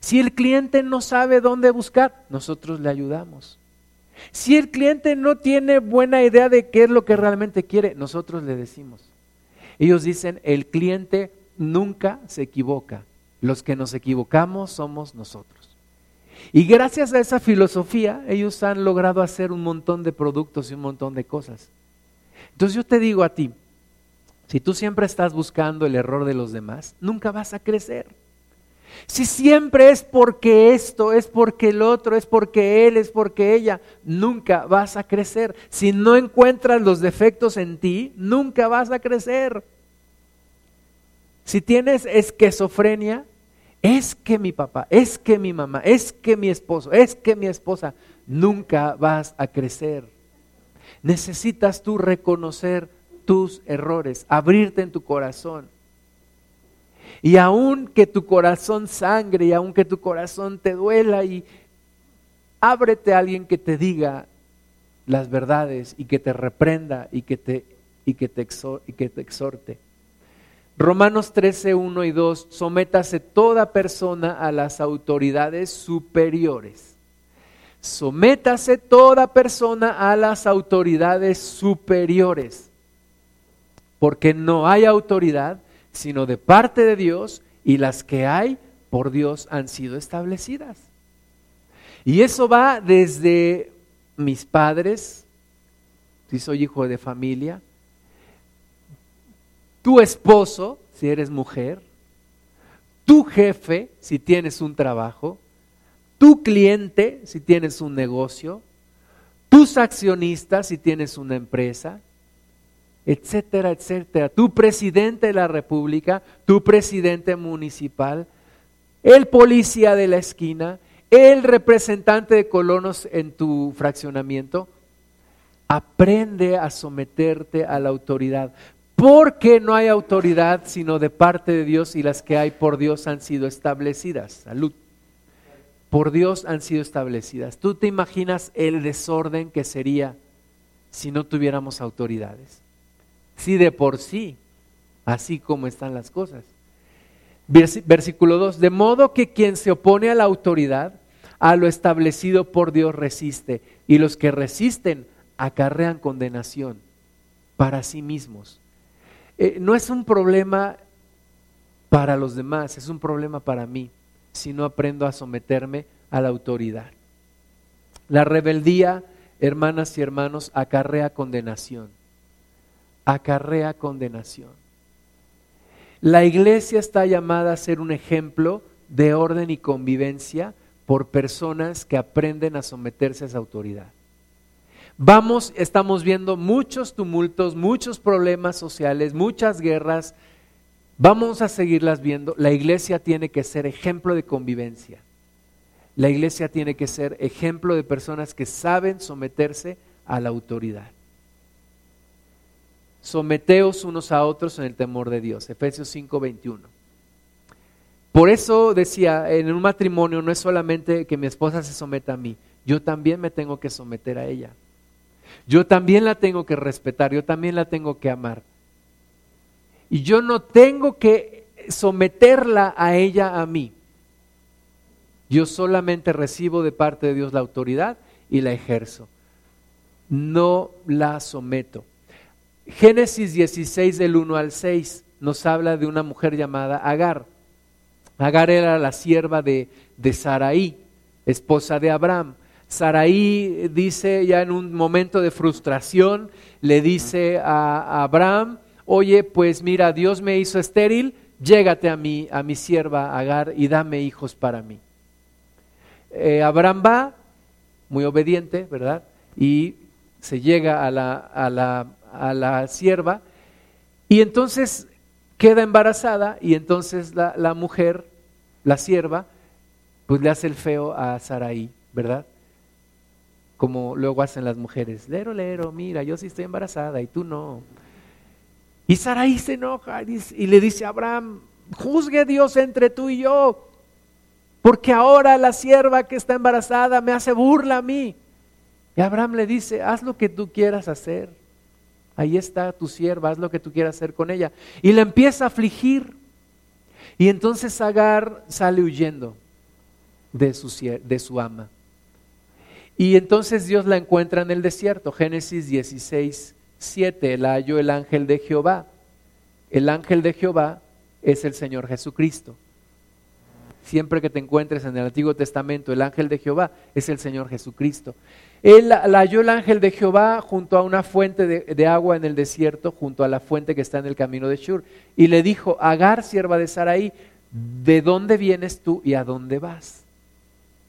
Si el cliente no sabe dónde buscar, nosotros le ayudamos. Si el cliente no tiene buena idea de qué es lo que realmente quiere, nosotros le decimos. Ellos dicen, el cliente nunca se equivoca. Los que nos equivocamos somos nosotros. Y gracias a esa filosofía, ellos han logrado hacer un montón de productos y un montón de cosas. Entonces yo te digo a ti, si tú siempre estás buscando el error de los demás, nunca vas a crecer. Si siempre es porque esto, es porque el otro, es porque él, es porque ella, nunca vas a crecer. Si no encuentras los defectos en ti, nunca vas a crecer. Si tienes esquizofrenia, es que mi papá, es que mi mamá, es que mi esposo, es que mi esposa, nunca vas a crecer. Necesitas tú reconocer tus errores, abrirte en tu corazón y aun que tu corazón sangre y aun que tu corazón te duela y ábrete a alguien que te diga las verdades y que te reprenda y que te, y que te, y que te exhorte. Romanos 13, 1 y 2, sométase toda persona a las autoridades superiores. Sométase toda persona a las autoridades superiores. Porque no hay autoridad sino de parte de Dios y las que hay por Dios han sido establecidas. Y eso va desde mis padres, si soy hijo de familia, tu esposo, si eres mujer, tu jefe, si tienes un trabajo, tu cliente, si tienes un negocio, tus accionistas, si tienes una empresa, etcétera, etcétera. Tu presidente de la República, tu presidente municipal, el policía de la esquina, el representante de colonos en tu fraccionamiento, aprende a someterte a la autoridad. Porque no hay autoridad sino de parte de Dios y las que hay por Dios han sido establecidas. Salud. Por Dios han sido establecidas. ¿Tú te imaginas el desorden que sería si no tuviéramos autoridades? Si de por sí, así como están las cosas. Versículo 2, de modo que quien se opone a la autoridad, a lo establecido por Dios resiste, y los que resisten acarrean condenación para sí mismos. Eh, no es un problema para los demás, es un problema para mí, si no aprendo a someterme a la autoridad. La rebeldía, hermanas y hermanos, acarrea condenación acarrea condenación. La iglesia está llamada a ser un ejemplo de orden y convivencia por personas que aprenden a someterse a esa autoridad. Vamos, estamos viendo muchos tumultos, muchos problemas sociales, muchas guerras. Vamos a seguirlas viendo. La iglesia tiene que ser ejemplo de convivencia. La iglesia tiene que ser ejemplo de personas que saben someterse a la autoridad someteos unos a otros en el temor de Dios. Efesios 5:21. Por eso decía, en un matrimonio no es solamente que mi esposa se someta a mí, yo también me tengo que someter a ella. Yo también la tengo que respetar, yo también la tengo que amar. Y yo no tengo que someterla a ella a mí. Yo solamente recibo de parte de Dios la autoridad y la ejerzo. No la someto. Génesis 16 del 1 al 6 nos habla de una mujer llamada Agar. Agar era la sierva de, de Saraí, esposa de Abraham. Saraí dice ya en un momento de frustración, le dice a, Abraham, oye, pues mira, Dios me hizo estéril, llégate a mi, a mi sierva Agar y dame hijos para mí. Eh, Abraham va, muy obediente, ¿verdad? Y se llega a la a la sierva y entonces queda embarazada y entonces la, la mujer, la sierva, pues le hace el feo a Saraí, ¿verdad? Como luego hacen las mujeres, lero, lero, mira, yo sí estoy embarazada y tú no. Y Saraí se enoja y le dice a Abraham, juzgue Dios entre tú y yo, porque ahora la sierva que está embarazada me hace burla a mí. Y Abraham le dice, haz lo que tú quieras hacer. Ahí está tu sierva, haz lo que tú quieras hacer con ella. Y le empieza a afligir. Y entonces Agar sale huyendo de su, de su ama. Y entonces Dios la encuentra en el desierto. Génesis 16, 7. La el ángel de Jehová. El ángel de Jehová es el Señor Jesucristo. Siempre que te encuentres en el Antiguo Testamento, el ángel de Jehová es el Señor Jesucristo. Él la, halló el ángel de Jehová junto a una fuente de, de, agua en el desierto, junto a la fuente que está en el camino de Shur, y le dijo, Agar, sierva de Saraí, ¿de dónde vienes tú y a dónde vas?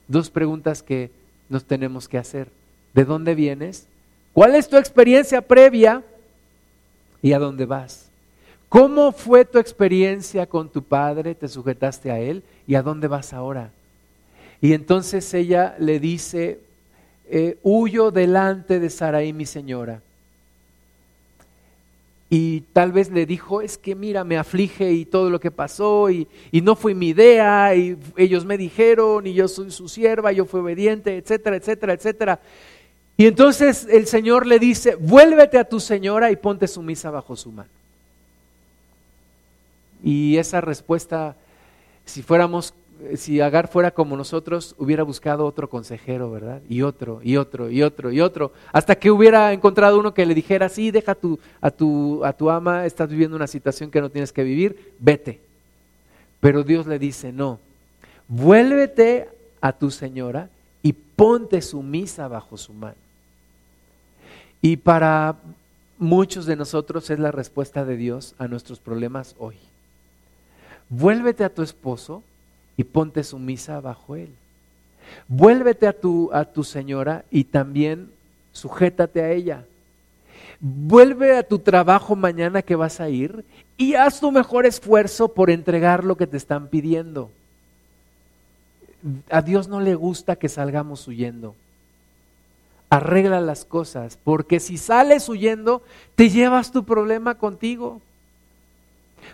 Dos preguntas que nos tenemos que hacer. ¿De dónde vienes? ¿Cuál es tu experiencia previa y a dónde vas? ¿Cómo fue tu experiencia con tu padre? ¿Te sujetaste a él? ¿Y a dónde vas ahora? Y entonces ella le dice, eh, huyo delante de Saraí, mi señora. Y tal vez le dijo, es que mira, me aflige y todo lo que pasó y, no fue mi idea y ellos me dijeron y yo soy su sierva, yo fui obediente, etcétera, etcétera, etcétera. Y entonces el Señor le dice, vuélvete a tu señora y ponte sumisa bajo su mano. Y esa respuesta, si fuéramos, si Agar fuera como nosotros, hubiera buscado otro consejero, ¿verdad? Y otro, y otro, y otro, y otro, hasta que hubiera encontrado uno que le dijera, sí, deja tu, a, tu, a tu ama, estás viviendo una situación que no tienes que vivir, vete. Pero Dios le dice, no, vuélvete a tu señora y ponte sumisa bajo su mano. Y para muchos de nosotros es la respuesta de Dios a nuestros problemas hoy vuélvete a tu esposo y ponte sumisa bajo él. Vuélvete a tu, a tu señora y también sujétate a ella. Vuelve a tu trabajo mañana que vas a ir y haz tu mejor esfuerzo por entregar lo que te están pidiendo. A Dios no le gusta que salgamos huyendo. Arregla las cosas, porque si sales huyendo, te llevas tu problema contigo.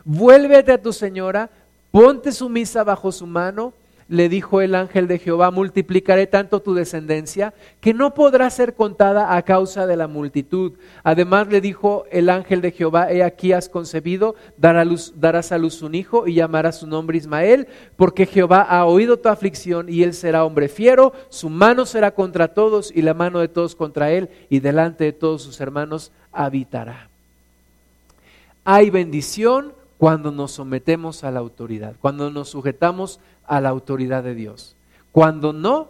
Vuélvete a tu señora, ponte sumisa bajo su mano. Le dijo el ángel de Jehová, multiplicaré tanto tu descendencia que no podrá ser contada a causa de la multitud. Además le dijo el ángel de Jehová, he aquí has concebido, darás a luz un hijo y llamarás su nombre Ismael, porque Jehová ha oído tu aflicción y él será hombre fiero, su mano será contra todos y la mano de todos contra él y delante de todos sus hermanos habitará. Hay bendición cuando nos sometemos a la autoridad, cuando nos sujetamos a la autoridad de Dios. Cuando no,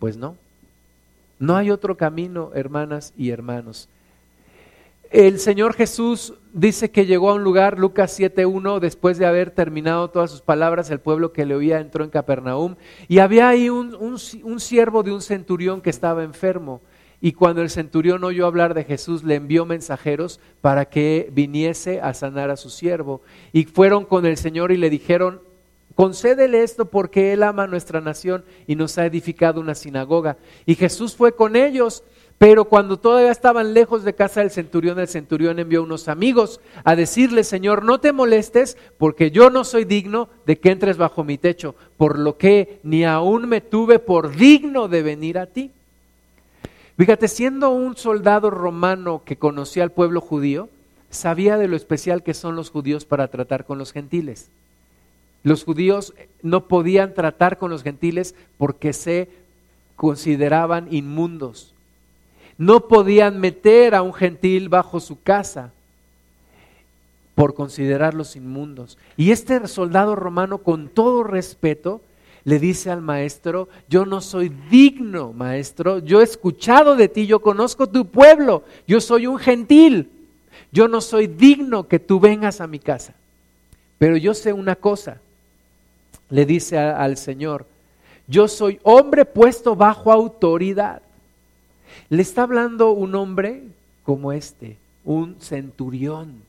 pues no. No hay otro camino, hermanas y hermanos. El Señor Jesús dice que llegó a un lugar, Lucas 7.1, después de haber terminado todas sus palabras, el pueblo que le oía entró en Capernaum y había ahí un, un siervo de un centurión que estaba enfermo. Y cuando el centurión oyó hablar de Jesús, le envió mensajeros para que viniese a sanar a su siervo. Y fueron con el Señor y le dijeron, concédele esto porque Él ama a nuestra nación y nos ha edificado una sinagoga. Y Jesús fue con ellos. Pero cuando todavía estaban lejos de casa del centurión, el centurión envió unos amigos a decirle, Señor, no te molestes, porque yo no soy digno de que entres bajo mi techo, por lo que ni aún me tuve por digno de venir a ti. Fíjate, siendo un soldado romano que conocía al pueblo judío, sabía de lo especial que son los judíos para tratar con los gentiles. Los judíos no podían tratar con los gentiles porque se consideraban inmundos. No podían meter a un gentil bajo su casa por considerarlos inmundos. Y este soldado romano, con todo respeto, le dice al maestro, yo no soy digno, maestro, yo he escuchado de ti, yo conozco tu pueblo, yo soy un gentil, yo no soy digno que tú vengas a mi casa. Pero yo sé una cosa, le dice al Señor, yo soy hombre puesto bajo autoridad. Le está hablando un hombre como este, un centurión.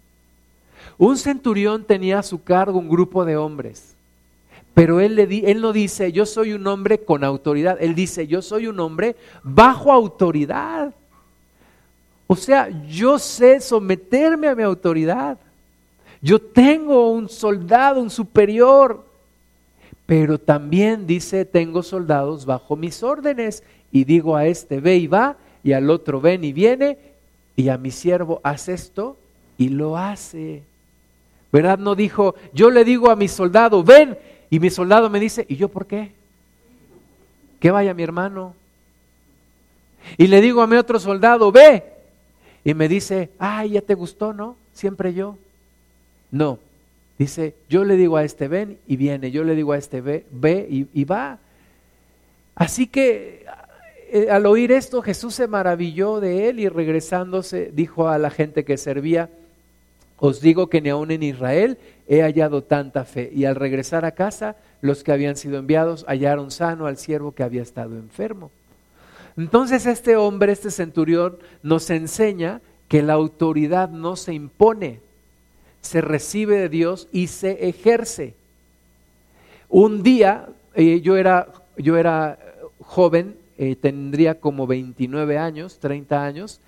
Un centurión tenía a su cargo un grupo de hombres, pero él, le él no dice, yo soy un hombre con autoridad, él dice, yo soy un hombre bajo autoridad. O sea, yo sé someterme a mi autoridad. Yo tengo un soldado, un superior, pero también dice, tengo soldados bajo mis órdenes y digo a este, ve y va, y al otro, ven y viene, y a mi siervo, haz esto, y lo hace. ¿Verdad? No dijo, yo le digo a mi soldado, ven, y mi soldado me dice, ¿y yo por qué? Que vaya mi hermano. Y le digo a mi otro soldado, ve, y me dice, ay, ya te gustó, ¿no? Siempre yo. No, dice, yo le digo a este ven y viene, yo le digo a este ve, ve y, va. Así que eh, al oír esto Jesús se maravilló de él y regresándose dijo a la gente que servía, os digo que ni aun en Israel he hallado tanta fe. Y al regresar a casa, los que habían sido enviados hallaron sano al siervo que había estado enfermo. Entonces este hombre, este centurión, nos enseña que la autoridad no se impone, se recibe de Dios y se ejerce. Un día, eh, yo, era, yo era joven, eh, tendría como 29 años, 30 años,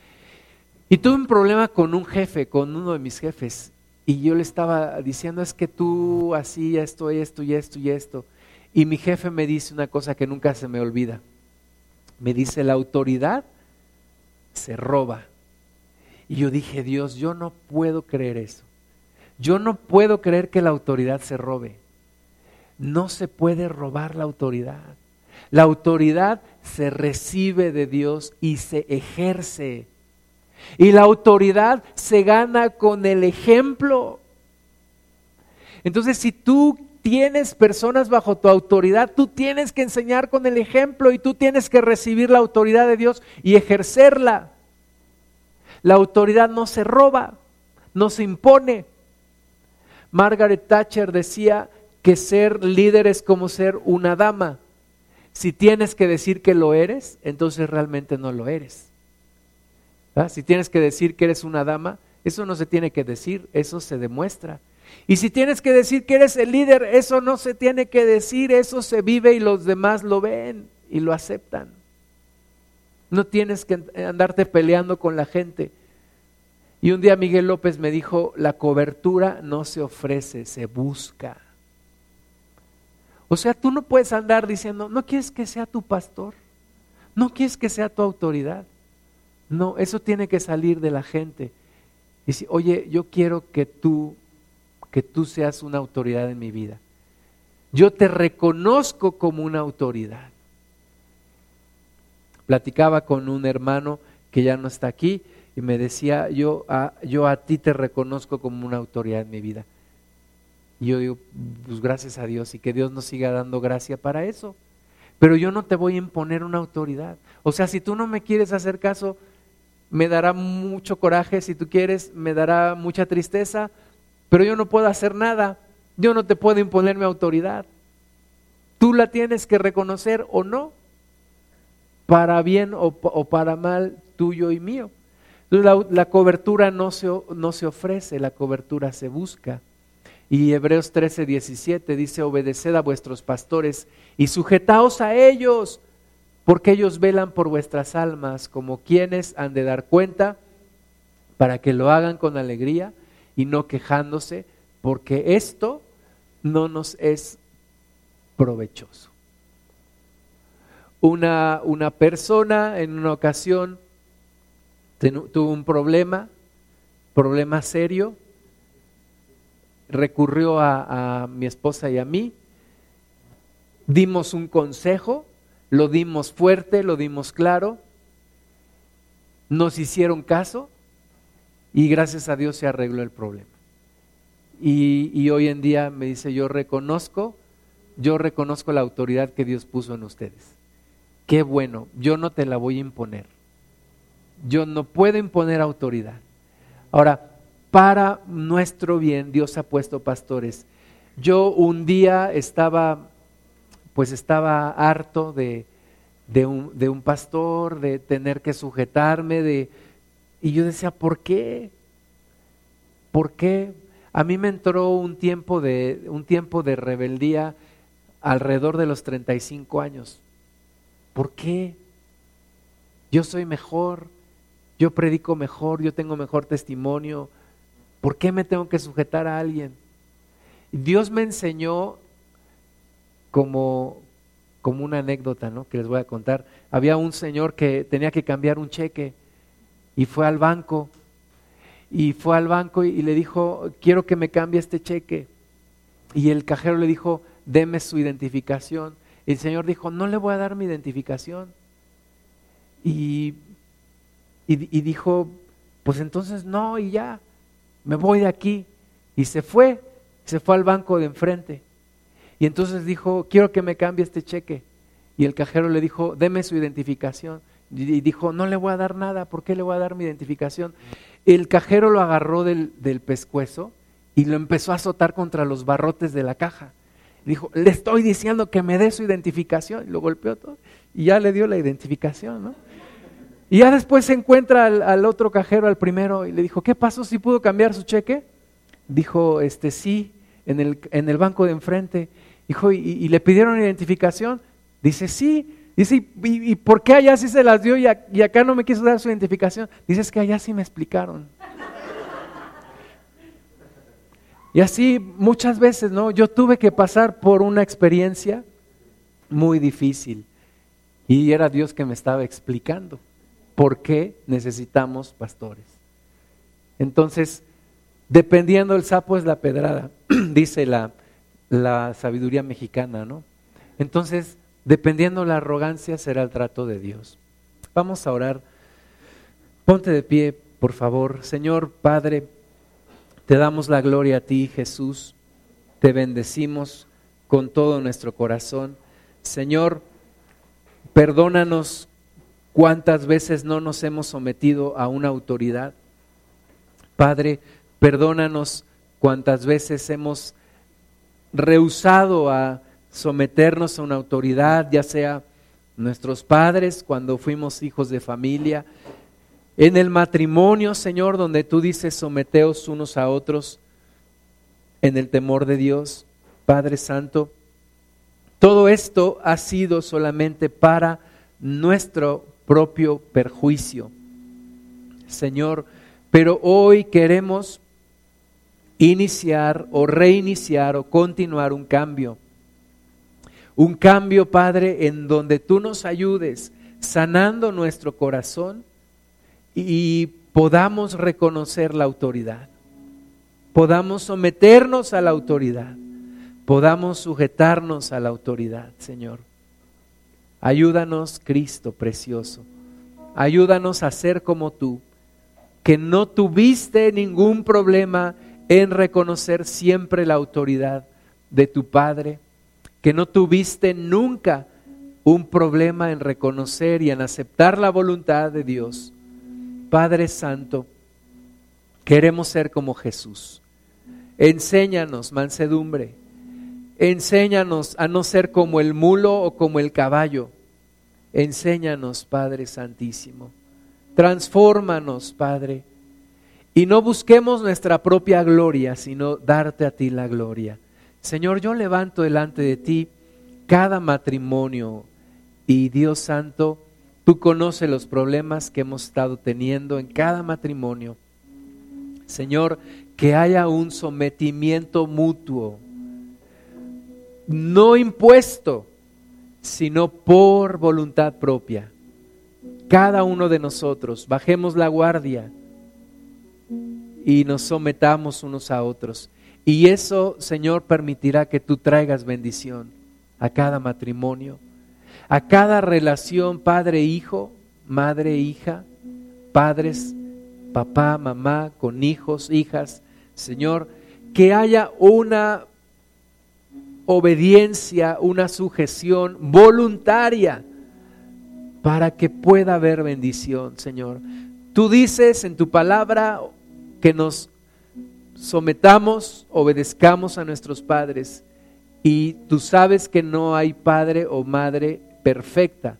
y tuve un problema con un jefe, con uno de mis jefes, y yo le estaba diciendo, es que tú así, esto, esto y esto y esto. Y mi jefe me dice una cosa que nunca se me olvida. Me dice, la autoridad se roba. Y yo dije, Dios, yo no puedo creer eso. Yo no puedo creer que la autoridad se robe. No se puede robar la autoridad. La autoridad se recibe de Dios y se ejerce. Y la autoridad se gana con el ejemplo. Entonces, si tú tienes personas bajo tu autoridad, tú tienes que enseñar con el ejemplo y tú tienes que recibir la autoridad de Dios y ejercerla. La autoridad no se roba, no se impone. Margaret Thatcher decía que ser líder es como ser una dama. Si tienes que decir que lo eres, entonces realmente no lo eres. Si tienes que decir que eres una dama, eso no se tiene que decir, eso se demuestra. Y si tienes que decir que eres el líder, eso no se tiene que decir, eso se vive y los demás lo ven y lo aceptan. No tienes que andarte peleando con la gente. Y un día Miguel López me dijo, la cobertura no se ofrece, se busca. O sea, tú no puedes andar diciendo, no quieres que sea tu pastor, no quieres que sea tu autoridad. No, eso tiene que salir de la gente. Y si, oye, yo quiero que tú, que tú seas una autoridad en mi vida. Yo te reconozco como una autoridad. Platicaba con un hermano que ya no está aquí y me decía, yo a, yo a ti te reconozco como una autoridad en mi vida. Y yo digo, pues gracias a Dios y que Dios nos siga dando gracia para eso. Pero yo no te voy a imponer una autoridad. O sea, si tú no me quieres hacer caso, me dará mucho coraje, si tú quieres, me dará mucha tristeza, pero yo no puedo hacer nada. Yo no te puedo imponer mi autoridad. Tú la tienes que reconocer o no, para bien o, para mal tuyo y mío. La, la cobertura no se, no se ofrece, la cobertura se busca. Y Hebreos 13, 17 dice, obedeced a vuestros pastores y sujetaos a ellos, porque ellos velan por vuestras almas como quienes han de dar cuenta para que lo hagan con alegría y no quejándose, porque esto no nos es provechoso. Una, una persona en una ocasión tuvo un problema, problema serio, recurrió a, a mi esposa y a mí, dimos un consejo, lo dimos fuerte, lo dimos claro, nos hicieron caso y gracias a Dios se arregló el problema. Y, y, hoy en día me dice, yo reconozco, yo reconozco la autoridad que Dios puso en ustedes. Qué bueno, yo no te la voy a imponer. Yo no puedo imponer autoridad. Ahora, para nuestro bien, Dios ha puesto pastores. Yo un día estaba pues estaba harto de, de, un, de un pastor, de tener que sujetarme, de... Y yo decía, ¿por qué? ¿por qué? A mí me entró un tiempo de, un tiempo de rebeldía alrededor de los 35 años. ¿Por qué? Yo soy mejor, yo predico mejor, yo tengo mejor testimonio. ¿Por qué me tengo que sujetar a alguien? Dios me enseñó como, como una anécdota, ¿no? Que les voy a contar. Había un señor que tenía que cambiar un cheque y fue al banco y fue al banco y, le dijo, quiero que me cambie este cheque. Y el cajero le dijo, deme su identificación. Y el señor dijo, no le voy a dar mi identificación. Y, y, dijo, pues entonces no, y ya, me voy de aquí. Y se fue, se fue al banco de enfrente. Y entonces dijo, quiero que me cambie este cheque. Y el cajero le dijo, deme su identificación. Y dijo, no le voy a dar nada, ¿por qué le voy a dar mi identificación? El cajero lo agarró del, del pescuezo y lo empezó a azotar contra los barrotes de la caja. Dijo, le estoy diciendo que me dé su identificación. Y lo golpeó todo. Y ya le dio la identificación, ¿no? Y ya después se encuentra al, otro cajero, al primero, y le dijo, ¿qué pasó si pudo cambiar su cheque? Dijo, este sí, en el, en el banco de enfrente. Dijo, ¿y, le pidieron identificación? Dice, sí. Dice, ¿y, por qué allá sí se las dio y, y, acá no me quiso dar su identificación? Dice, es que allá sí me explicaron. Y así muchas veces, ¿no? Yo tuve que pasar por una experiencia muy difícil. Y era Dios que me estaba explicando por qué necesitamos pastores. Entonces, dependiendo el sapo es la pedrada, *clears throat* dice la, la sabiduría mexicana, ¿no? Entonces, Dependiendo la arrogancia será el trato de Dios. Vamos a orar. Ponte de pie, por favor. Señor Padre, te damos la gloria a ti, Jesús. Te bendecimos con todo nuestro corazón. Señor, perdónanos cuántas veces no nos hemos sometido a una autoridad. Padre, perdónanos cuántas veces hemos rehusado a someternos a una autoridad, ya sea nuestros padres cuando fuimos hijos de familia, en el matrimonio, Señor, donde tú dices someteos unos a otros en el temor de Dios, Padre Santo. Todo esto ha sido solamente para nuestro propio perjuicio, Señor, pero hoy queremos iniciar o reiniciar o continuar un cambio un cambio, Padre, en donde tú nos ayudes sanando nuestro corazón y podamos reconocer la autoridad, podamos someternos a la autoridad, podamos sujetarnos a la autoridad, Señor. Ayúdanos, Cristo precioso. Ayúdanos a ser como tú, que no tuviste ningún problema en reconocer siempre la autoridad de tu Padre, que no tuviste nunca un problema en reconocer y en aceptar la voluntad de Dios. Padre Santo, queremos ser como Jesús. Enséñanos mansedumbre. Enséñanos a no ser como el mulo o como el caballo. Enséñanos, Padre Santísimo. Transfórmanos, Padre. Y no busquemos nuestra propia gloria, sino darte a ti la gloria. Señor, yo levanto delante de ti cada matrimonio y Dios Santo, tú conoces los problemas que hemos estado teniendo en cada matrimonio. Señor, que haya un sometimiento mutuo, no impuesto, sino por voluntad propia. Cada uno de nosotros bajemos la guardia y nos sometamos unos a otros. Y eso, Señor, permitirá que tú traigas bendición a cada matrimonio, a cada relación padre-hijo, madre-hija, padres, papá, mamá, con hijos, hijas. Señor, que haya una obediencia, una sujeción voluntaria para que pueda haber bendición, Señor. Tú dices en tu palabra que nos sometamos, obedezcamos a nuestros padres. Y tú sabes que no hay padre o madre perfecta.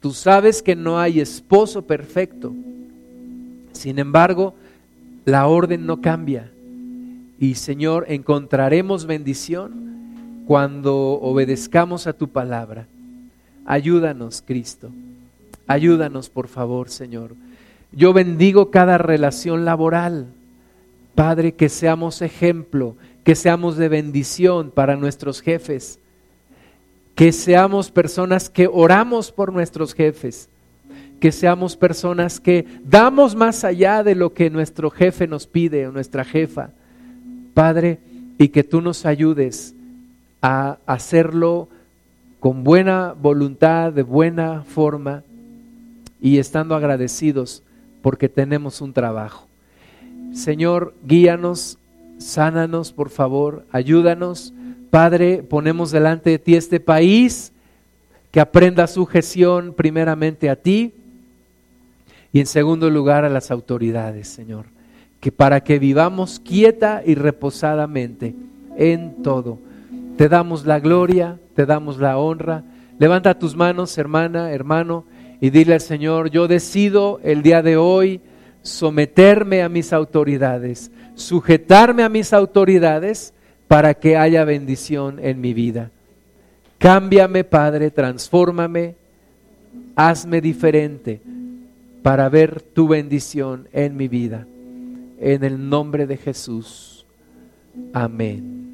Tú sabes que no hay esposo perfecto. Sin embargo, la orden no cambia. Y Señor, encontraremos bendición cuando obedezcamos a tu palabra. Ayúdanos, Cristo. Ayúdanos, por favor, Señor. Yo bendigo cada relación laboral. Padre, que seamos ejemplo, que seamos de bendición para nuestros jefes, que seamos personas que oramos por nuestros jefes, que seamos personas que damos más allá de lo que nuestro jefe nos pide o nuestra jefa. Padre, y que tú nos ayudes a hacerlo con buena voluntad, de buena forma y estando agradecidos porque tenemos un trabajo. Señor, guíanos, sánanos, por favor, ayúdanos. Padre, ponemos delante de ti este país que aprenda sujeción primeramente a ti y en segundo lugar a las autoridades, Señor, que para que vivamos quieta y reposadamente en todo. Te damos la gloria, te damos la honra. Levanta tus manos, hermana, hermano, y dile al Señor, yo decido el día de hoy someterme a mis autoridades, sujetarme a mis autoridades para que haya bendición en mi vida. Cámbiame, Padre, transfórmame, hazme diferente para ver tu bendición en mi vida. En el nombre de Jesús. Amén.